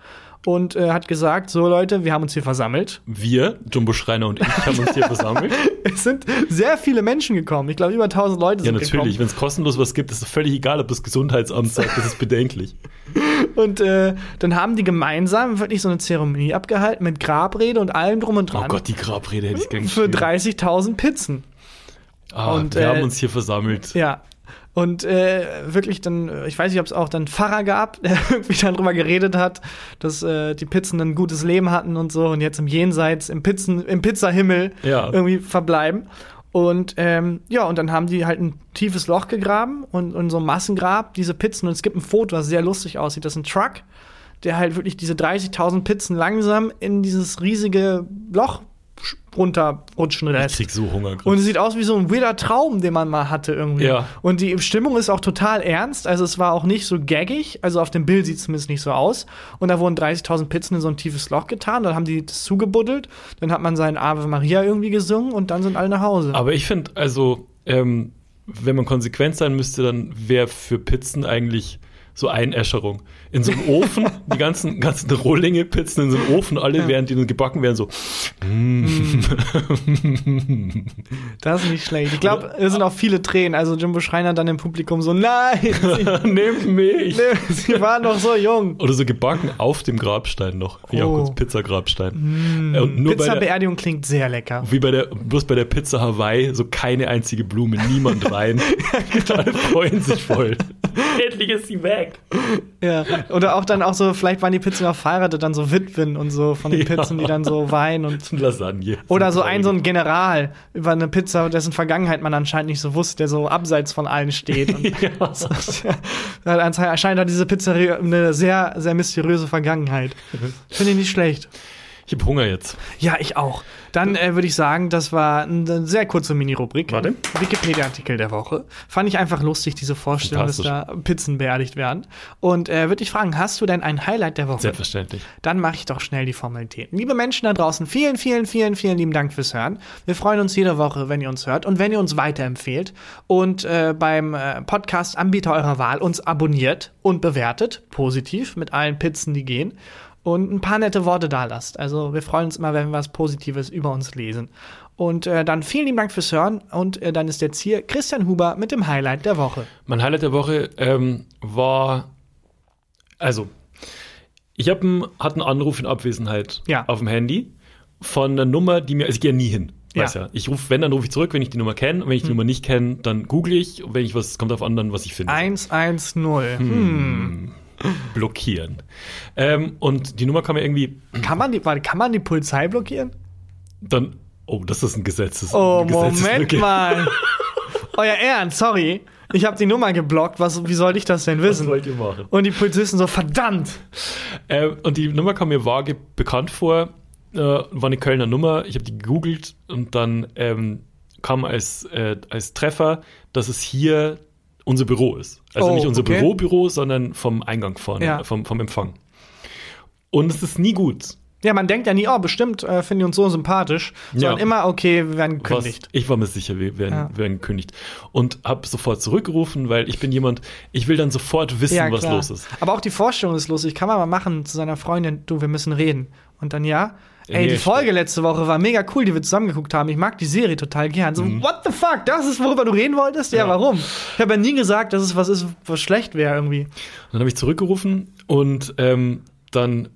Speaker 3: und äh, hat gesagt, so Leute, wir haben uns hier versammelt.
Speaker 2: Wir, Jumbo Schreiner und ich, haben uns hier versammelt.
Speaker 3: Es sind sehr viele Menschen gekommen. Ich glaube, über 1000 Leute
Speaker 2: Ja,
Speaker 3: sind
Speaker 2: natürlich. Wenn es kostenlos was gibt, ist es völlig egal, ob das Gesundheitsamt sagt, das ist bedenklich.
Speaker 3: gekommen. Und äh, dann haben die gemeinsam wirklich so eine Zeremonie abgehalten mit Grabrede und allem drum und
Speaker 2: Oh
Speaker 3: dran.
Speaker 2: Gott, die Grabrede hätte ich gern
Speaker 3: für
Speaker 2: geschrieben.
Speaker 3: 30.000 Pizzen.
Speaker 2: Ah,
Speaker 3: und,
Speaker 2: wir
Speaker 3: äh,
Speaker 2: haben uns hier versammelt.
Speaker 3: Ja. Und äh, wirklich dann, äh, ich weiß nicht, ob es auch dann Pfarrer gab, der irgendwie dann drüber geredet hat, dass äh, die Pizzen ein gutes Leben hatten und so und jetzt im Jenseits, im Pizzen, im Pizzahimmel
Speaker 2: Ja.
Speaker 3: irgendwie verbleiben. Und ähm, ja, und dann haben die halt ein tiefes Loch gegraben und, und so ein Massengrab, diese Pizzen. Und es gibt ein Foto, was sehr lustig aussieht. Das ist ein Truck, der halt wirklich diese 30.000 Pizzen langsam in dieses riesige Loch sch- runterrutschen
Speaker 2: Ich
Speaker 3: lässt.
Speaker 2: krieg so Hunger. grad.
Speaker 3: Und es sieht aus wie so ein weirder Traum, den man mal hatte irgendwie.
Speaker 2: Ja.
Speaker 3: Und die Stimmung ist auch total ernst. Also es war auch nicht so gaggig. Also auf dem Bild sieht es zumindest nicht so aus. Und da wurden 30.000 Pizzen in so ein tiefes Loch getan. Dann haben die das zugebuddelt. Dann hat man seinen Ave Maria irgendwie gesungen und dann sind alle nach Hause.
Speaker 2: Aber ich finde, also, ähm, wenn man konsequent sein müsste, dann wäre für Pizzen eigentlich so Einäscherung. In so einem Ofen, die ganzen, ganzen Rohlinge Pizzen in so einem Ofen, alle, während die nun gebacken werden, so.
Speaker 3: Das ist nicht schlecht. Ich glaube, es sind auch viele Tränen. Also Jimbo Schreiner dann im Publikum so, nein,
Speaker 2: Nehmt mich!
Speaker 3: sie waren noch so jung.
Speaker 2: Oder so gebacken auf dem Grabstein noch. Finde ich auch
Speaker 3: Oh.
Speaker 2: kurz Pizzagrabstein. Äh, Und nur bei der,
Speaker 3: Pizza-Beerdigung klingt sehr lecker.
Speaker 2: wie bei der, bloß bei der Pizza Hawaii, so keine einzige Blume, niemand rein. Alle freuen sich voll. Endlich ist sie weg.
Speaker 3: Ja. Oder auch dann auch so, vielleicht waren die Pizzen auch verheiratet, dann so Witwen und so von den. Pizzen, die dann so weinen und
Speaker 2: Lasagne.
Speaker 3: Oder so ein, so ein General über eine Pizza, dessen Vergangenheit man anscheinend nicht so wusste, der so abseits von allen steht. Und
Speaker 2: Ja.
Speaker 3: Ja, anscheinend hat diese Pizzeria eine sehr, sehr mysteriöse Vergangenheit. Finde ich nicht schlecht.
Speaker 2: Ich hab Hunger jetzt.
Speaker 3: Ja, ich auch. Dann äh, würde ich sagen, das war eine sehr kurze Mini-Rubrik.
Speaker 2: Warte.
Speaker 3: Wikipedia-Artikel der Woche. Fand ich einfach lustig, diese Vorstellung, dass da Pizzen beerdigt werden. Und äh, würde ich fragen, hast du denn ein Highlight der Woche?
Speaker 2: Selbstverständlich.
Speaker 3: Dann mache ich doch schnell die Formalitäten. Liebe Menschen da draußen, vielen, vielen, vielen, vielen lieben Dank fürs Hören. Wir freuen uns jede Woche, wenn ihr uns hört und wenn ihr uns weiterempfehlt und äh, beim äh, Podcast-Anbieter eurer Wahl uns abonniert und bewertet, positiv, mit allen Pizzen, die gehen. Und ein paar nette Worte da lasst. Also wir freuen uns immer, wenn wir was Positives über uns lesen. Und äh, dann vielen lieben Dank fürs Hören. Und äh, dann ist jetzt hier Christian Huber mit dem Highlight der Woche.
Speaker 2: Mein Highlight der Woche ähm, war, also, ich hab einen, hatte einen Anruf in Abwesenheit
Speaker 3: Ja.
Speaker 2: auf dem Handy von einer Nummer, die mir, also ich gehe nie hin. Weiß
Speaker 3: Ja.
Speaker 2: ja. Ich rufe, wenn, dann rufe ich zurück, wenn ich die Nummer kenne. Und wenn ich die Nummer nicht kenne, dann google ich. Und wenn ich was, kommt auf anderen, was ich finde.
Speaker 3: 110. Hm.
Speaker 2: Blockieren. Ähm, und die Nummer kam mir irgendwie
Speaker 3: Kann, man die, warte, kann man die Polizei blockieren?
Speaker 2: dann, oh, das ist ein Gesetzes.
Speaker 3: Oh,
Speaker 2: eine
Speaker 3: Moment mal. Euer Ernst, sorry. Ich habe die Nummer geblockt. Was, wie soll ich das denn
Speaker 2: Was
Speaker 3: wissen?
Speaker 2: wollt ihr machen?
Speaker 3: Und die Polizisten so, verdammt.
Speaker 2: Äh, und die Nummer kam mir vage bekannt vor, äh, war eine Kölner Nummer. Ich habe die gegoogelt und dann ähm, kam als, äh, als Treffer, dass es hier unser Büro ist. Also
Speaker 3: Oh,
Speaker 2: nicht unser
Speaker 3: okay.
Speaker 2: Bürobüro, sondern vom Eingang vorne,
Speaker 3: Ja.
Speaker 2: vom, vom Empfang. Und es ist nie gut.
Speaker 3: Ja, man denkt ja nie, oh, bestimmt äh, finden die uns so sympathisch. Sondern
Speaker 2: Ja.
Speaker 3: immer, okay, wir werden
Speaker 2: Was,
Speaker 3: gekündigt.
Speaker 2: ich war mir sicher, wir werden,
Speaker 3: Ja.
Speaker 2: wir werden gekündigt. Und habe sofort zurückgerufen, weil ich bin jemand, ich will dann sofort wissen,
Speaker 3: Ja,
Speaker 2: was los ist.
Speaker 3: Aber auch die Vorstellung ist lustig. Kann man mal machen zu seiner Freundin, du, wir müssen reden. Und dann ja. Ey, die Folge letzte Woche war mega cool, die wir zusammen geguckt haben. Ich mag die Serie total gern. So, what the fuck? Das ist, worüber du reden wolltest? Ja,
Speaker 2: Mhm. Ja.
Speaker 3: warum? Ich habe ja nie gesagt, dass es was ist, was schlecht wäre irgendwie.
Speaker 2: Dann habe ich zurückgerufen und ähm, dann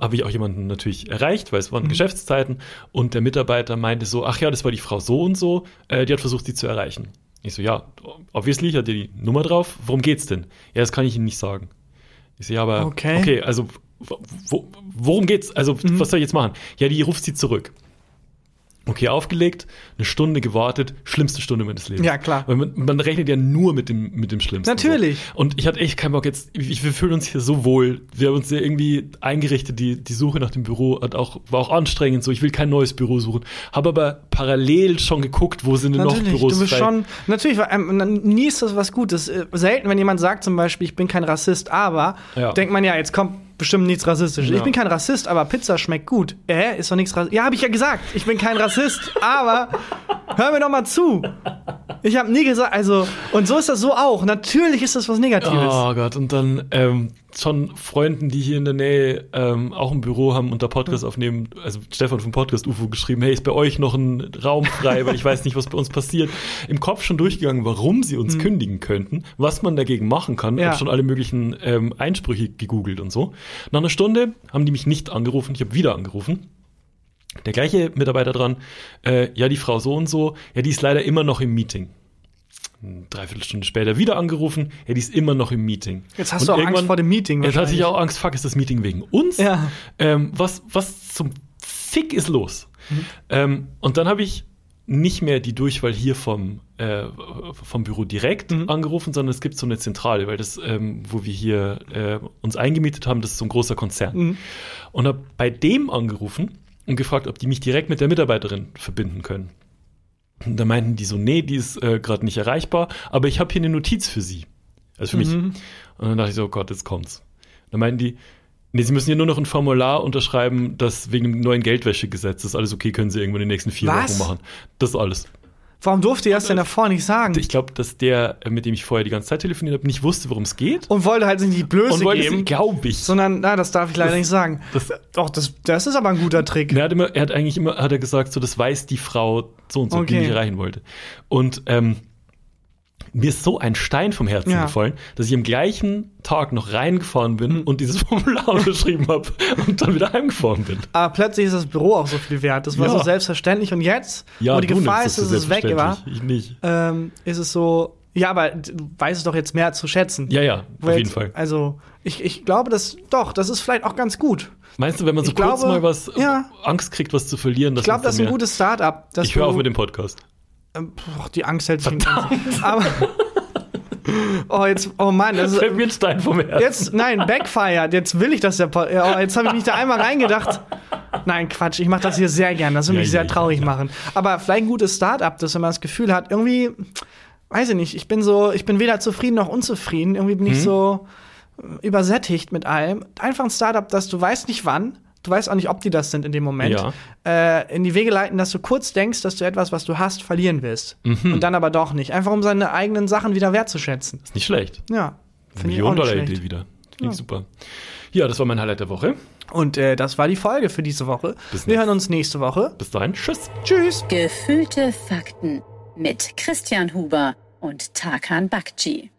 Speaker 2: habe ich auch jemanden natürlich erreicht, weil es
Speaker 3: Mhm.
Speaker 2: waren Geschäftszeiten und der Mitarbeiter meinte so, ach ja, das war die Frau so und so, äh, die hat versucht, sie zu erreichen. Ich so, ja, obviously, ich hatte die Nummer drauf, worum geht's denn? Ja, das kann ich Ihnen nicht sagen. Ich so, ja, aber,
Speaker 3: Okay.
Speaker 2: okay, also, wo, wo, worum geht's? Also,
Speaker 3: Mhm.
Speaker 2: was soll ich jetzt machen? Ja, die ruft sie zurück. Okay, aufgelegt, eine Stunde gewartet, schlimmste Stunde meines Lebens.
Speaker 3: Ja, klar.
Speaker 2: Weil man, man rechnet ja nur mit dem, mit dem Schlimmsten.
Speaker 3: Natürlich.
Speaker 2: So. Und ich hatte echt keinen Bock jetzt, ich, wir fühlen uns hier so wohl. Wir haben uns ja irgendwie eingerichtet, die, die Suche nach dem Büro hat auch, war auch anstrengend, so ich will kein neues Büro suchen. Habe aber parallel schon geguckt, wo sind denn noch
Speaker 3: Natürlich,
Speaker 2: Büros
Speaker 3: du bist
Speaker 2: frei.
Speaker 3: schon, natürlich, weil, ähm, nie ist das was Gutes. Äh, Selten, wenn jemand sagt zum Beispiel, ich bin kein Rassist, aber
Speaker 2: Ja.
Speaker 3: denkt man ja, jetzt kommt bestimmt nichts Rassistisches.
Speaker 2: Ja.
Speaker 3: Ich bin kein Rassist, aber Pizza schmeckt gut. Äh, ist doch nichts Rassistisches. Ja, habe ich ja gesagt. Ich bin kein Rassist, aber hör mir doch mal zu. Ich habe nie gesagt, also, und so ist das so auch. Natürlich ist das was Negatives.
Speaker 2: Oh Gott, und dann ähm, schon Freunden, die hier in der Nähe ähm, auch ein Büro haben und da Podcast aufnehmen, also Stefan vom Podcast UFO geschrieben, hey, ist bei euch noch ein Raum frei, weil ich weiß nicht, was bei uns passiert. Im Kopf schon durchgegangen, warum sie uns kündigen könnten, was man dagegen machen kann.
Speaker 3: Ja.
Speaker 2: Hab schon alle möglichen ähm, Einsprüche gegoogelt und so. Nach einer Stunde haben die mich nicht angerufen, ich habe wieder angerufen. Der gleiche Mitarbeiter dran, äh, ja, die Frau so und so, ja, die ist leider immer noch im Meeting. Eine Dreiviertelstunde später wieder angerufen, ja, die ist immer noch im Meeting.
Speaker 3: Jetzt hast
Speaker 2: Und
Speaker 3: du auch Angst
Speaker 2: irgendwann-
Speaker 3: vor dem Meeting.
Speaker 2: Jetzt hatte ich auch Angst, fuck, ist das Meeting wegen uns?
Speaker 3: Ja.
Speaker 2: Ähm, was, was zum Fick ist los?
Speaker 3: Mhm.
Speaker 2: Ähm, und dann habe ich nicht mehr die Durchwahl hier vom, äh, vom Büro direkt
Speaker 3: Mhm.
Speaker 2: angerufen, sondern es gibt so eine Zentrale, weil das, ähm, wo wir hier äh, uns eingemietet haben, das ist so ein großer Konzern.
Speaker 3: Mhm.
Speaker 2: Und habe bei dem angerufen und gefragt, ob die mich direkt mit der Mitarbeiterin verbinden können. Und da meinten die so, nee, die ist äh, gerade nicht erreichbar, aber ich habe hier eine Notiz für sie. Also für mich.
Speaker 3: Mhm.
Speaker 2: Und dann dachte ich so, oh Gott, jetzt kommt's. Dann meinten die, nee, sie müssen hier nur noch ein Formular unterschreiben, das wegen dem neuen Geldwäschegesetz ist alles okay, können sie irgendwann in den nächsten vier
Speaker 3: Was?
Speaker 2: Wochen machen. Das ist alles.
Speaker 3: Warum durfte ihr das denn davor nicht sagen?
Speaker 2: Ich glaube, dass der, äh, mit dem ich vorher die ganze Zeit telefoniert habe, nicht wusste, worum es geht.
Speaker 3: Und wollte halt nicht die Blöße
Speaker 2: Und wollte
Speaker 3: geben.
Speaker 2: es, glaube ich.
Speaker 3: sondern, na, das darf ich leider
Speaker 2: Das-
Speaker 3: nicht sagen.
Speaker 2: das-
Speaker 3: Doch, das, das ist aber ein guter Trick.
Speaker 2: Er hat, immer, er hat eigentlich immer, hat er gesagt, so, das weiß die Frau so und so, die
Speaker 3: Okay.
Speaker 2: mich erreichen wollte. Und ähm, mir ist so ein Stein vom Herzen
Speaker 3: Ja.
Speaker 2: gefallen, dass ich am gleichen Tag noch reingefahren bin
Speaker 3: Hm.
Speaker 2: und dieses Formular unterschrieben habe und dann wieder heimgefahren bin.
Speaker 3: Aber plötzlich ist das Büro auch so viel wert. Das war
Speaker 2: Ja.
Speaker 3: so selbstverständlich. Und jetzt,
Speaker 2: Ja,
Speaker 3: wo die Gefahr ist,
Speaker 2: das
Speaker 3: dass es weg war, ähm, ist es so, ja, aber du weißt es doch jetzt mehr zu schätzen.
Speaker 2: Ja, ja, auf
Speaker 3: jetzt,
Speaker 2: jeden Fall.
Speaker 3: Also, ich, ich glaube, das, doch, das ist vielleicht auch ganz gut.
Speaker 2: Meinst du, wenn man so
Speaker 3: ich
Speaker 2: kurz
Speaker 3: glaube,
Speaker 2: mal was
Speaker 3: ja.
Speaker 2: Angst kriegt, was zu verlieren, dass
Speaker 3: Ich glaube, das ist ein gutes Start-up.
Speaker 2: Ich höre auf mit dem Podcast.
Speaker 3: Ähm, boah, die Angst hält sich. Aber. oh, jetzt, oh Mann, das ist,
Speaker 2: mir ein Stein vom Herzen.
Speaker 3: Jetzt, nein, Backfired. Jetzt will ich, dass der. Po oh, jetzt habe ich mich da einmal reingedacht. Nein, Quatsch. Ich mache das hier sehr gern. Das würde
Speaker 2: Ja,
Speaker 3: mich
Speaker 2: ja,
Speaker 3: sehr
Speaker 2: ja,
Speaker 3: traurig
Speaker 2: ja.
Speaker 3: machen. Aber vielleicht ein gutes Start-up, dass wenn man das Gefühl hat, irgendwie, weiß ich nicht, ich bin so, ich bin weder zufrieden noch unzufrieden. Irgendwie bin
Speaker 2: Mhm.
Speaker 3: ich so äh, übersättigt mit allem. Einfach ein Start-up, dass du weißt nicht wann. Du weißt auch nicht, ob die das sind in dem Moment. Äh, in die Wege leiten, dass du kurz denkst, dass du etwas, was du hast, verlieren wirst.
Speaker 2: Mhm.
Speaker 3: Und dann aber doch nicht. Einfach um seine eigenen Sachen wieder wertzuschätzen.
Speaker 2: Ist nicht schlecht.
Speaker 3: Ja. Finde ich auch
Speaker 2: Million
Speaker 3: nicht
Speaker 2: Dollar
Speaker 3: schlecht.
Speaker 2: Idee wieder. Finde ich super. Ja, das war mein Highlight der Woche.
Speaker 3: Und äh, das war die Folge für diese Woche.
Speaker 2: Bis
Speaker 3: Wir
Speaker 2: nächstes-
Speaker 3: hören uns nächste Woche.
Speaker 2: Bis dahin, tschüss.
Speaker 3: Tschüss.
Speaker 1: Gefühlte Fakten mit Christian Huber und Tarkan Bakci.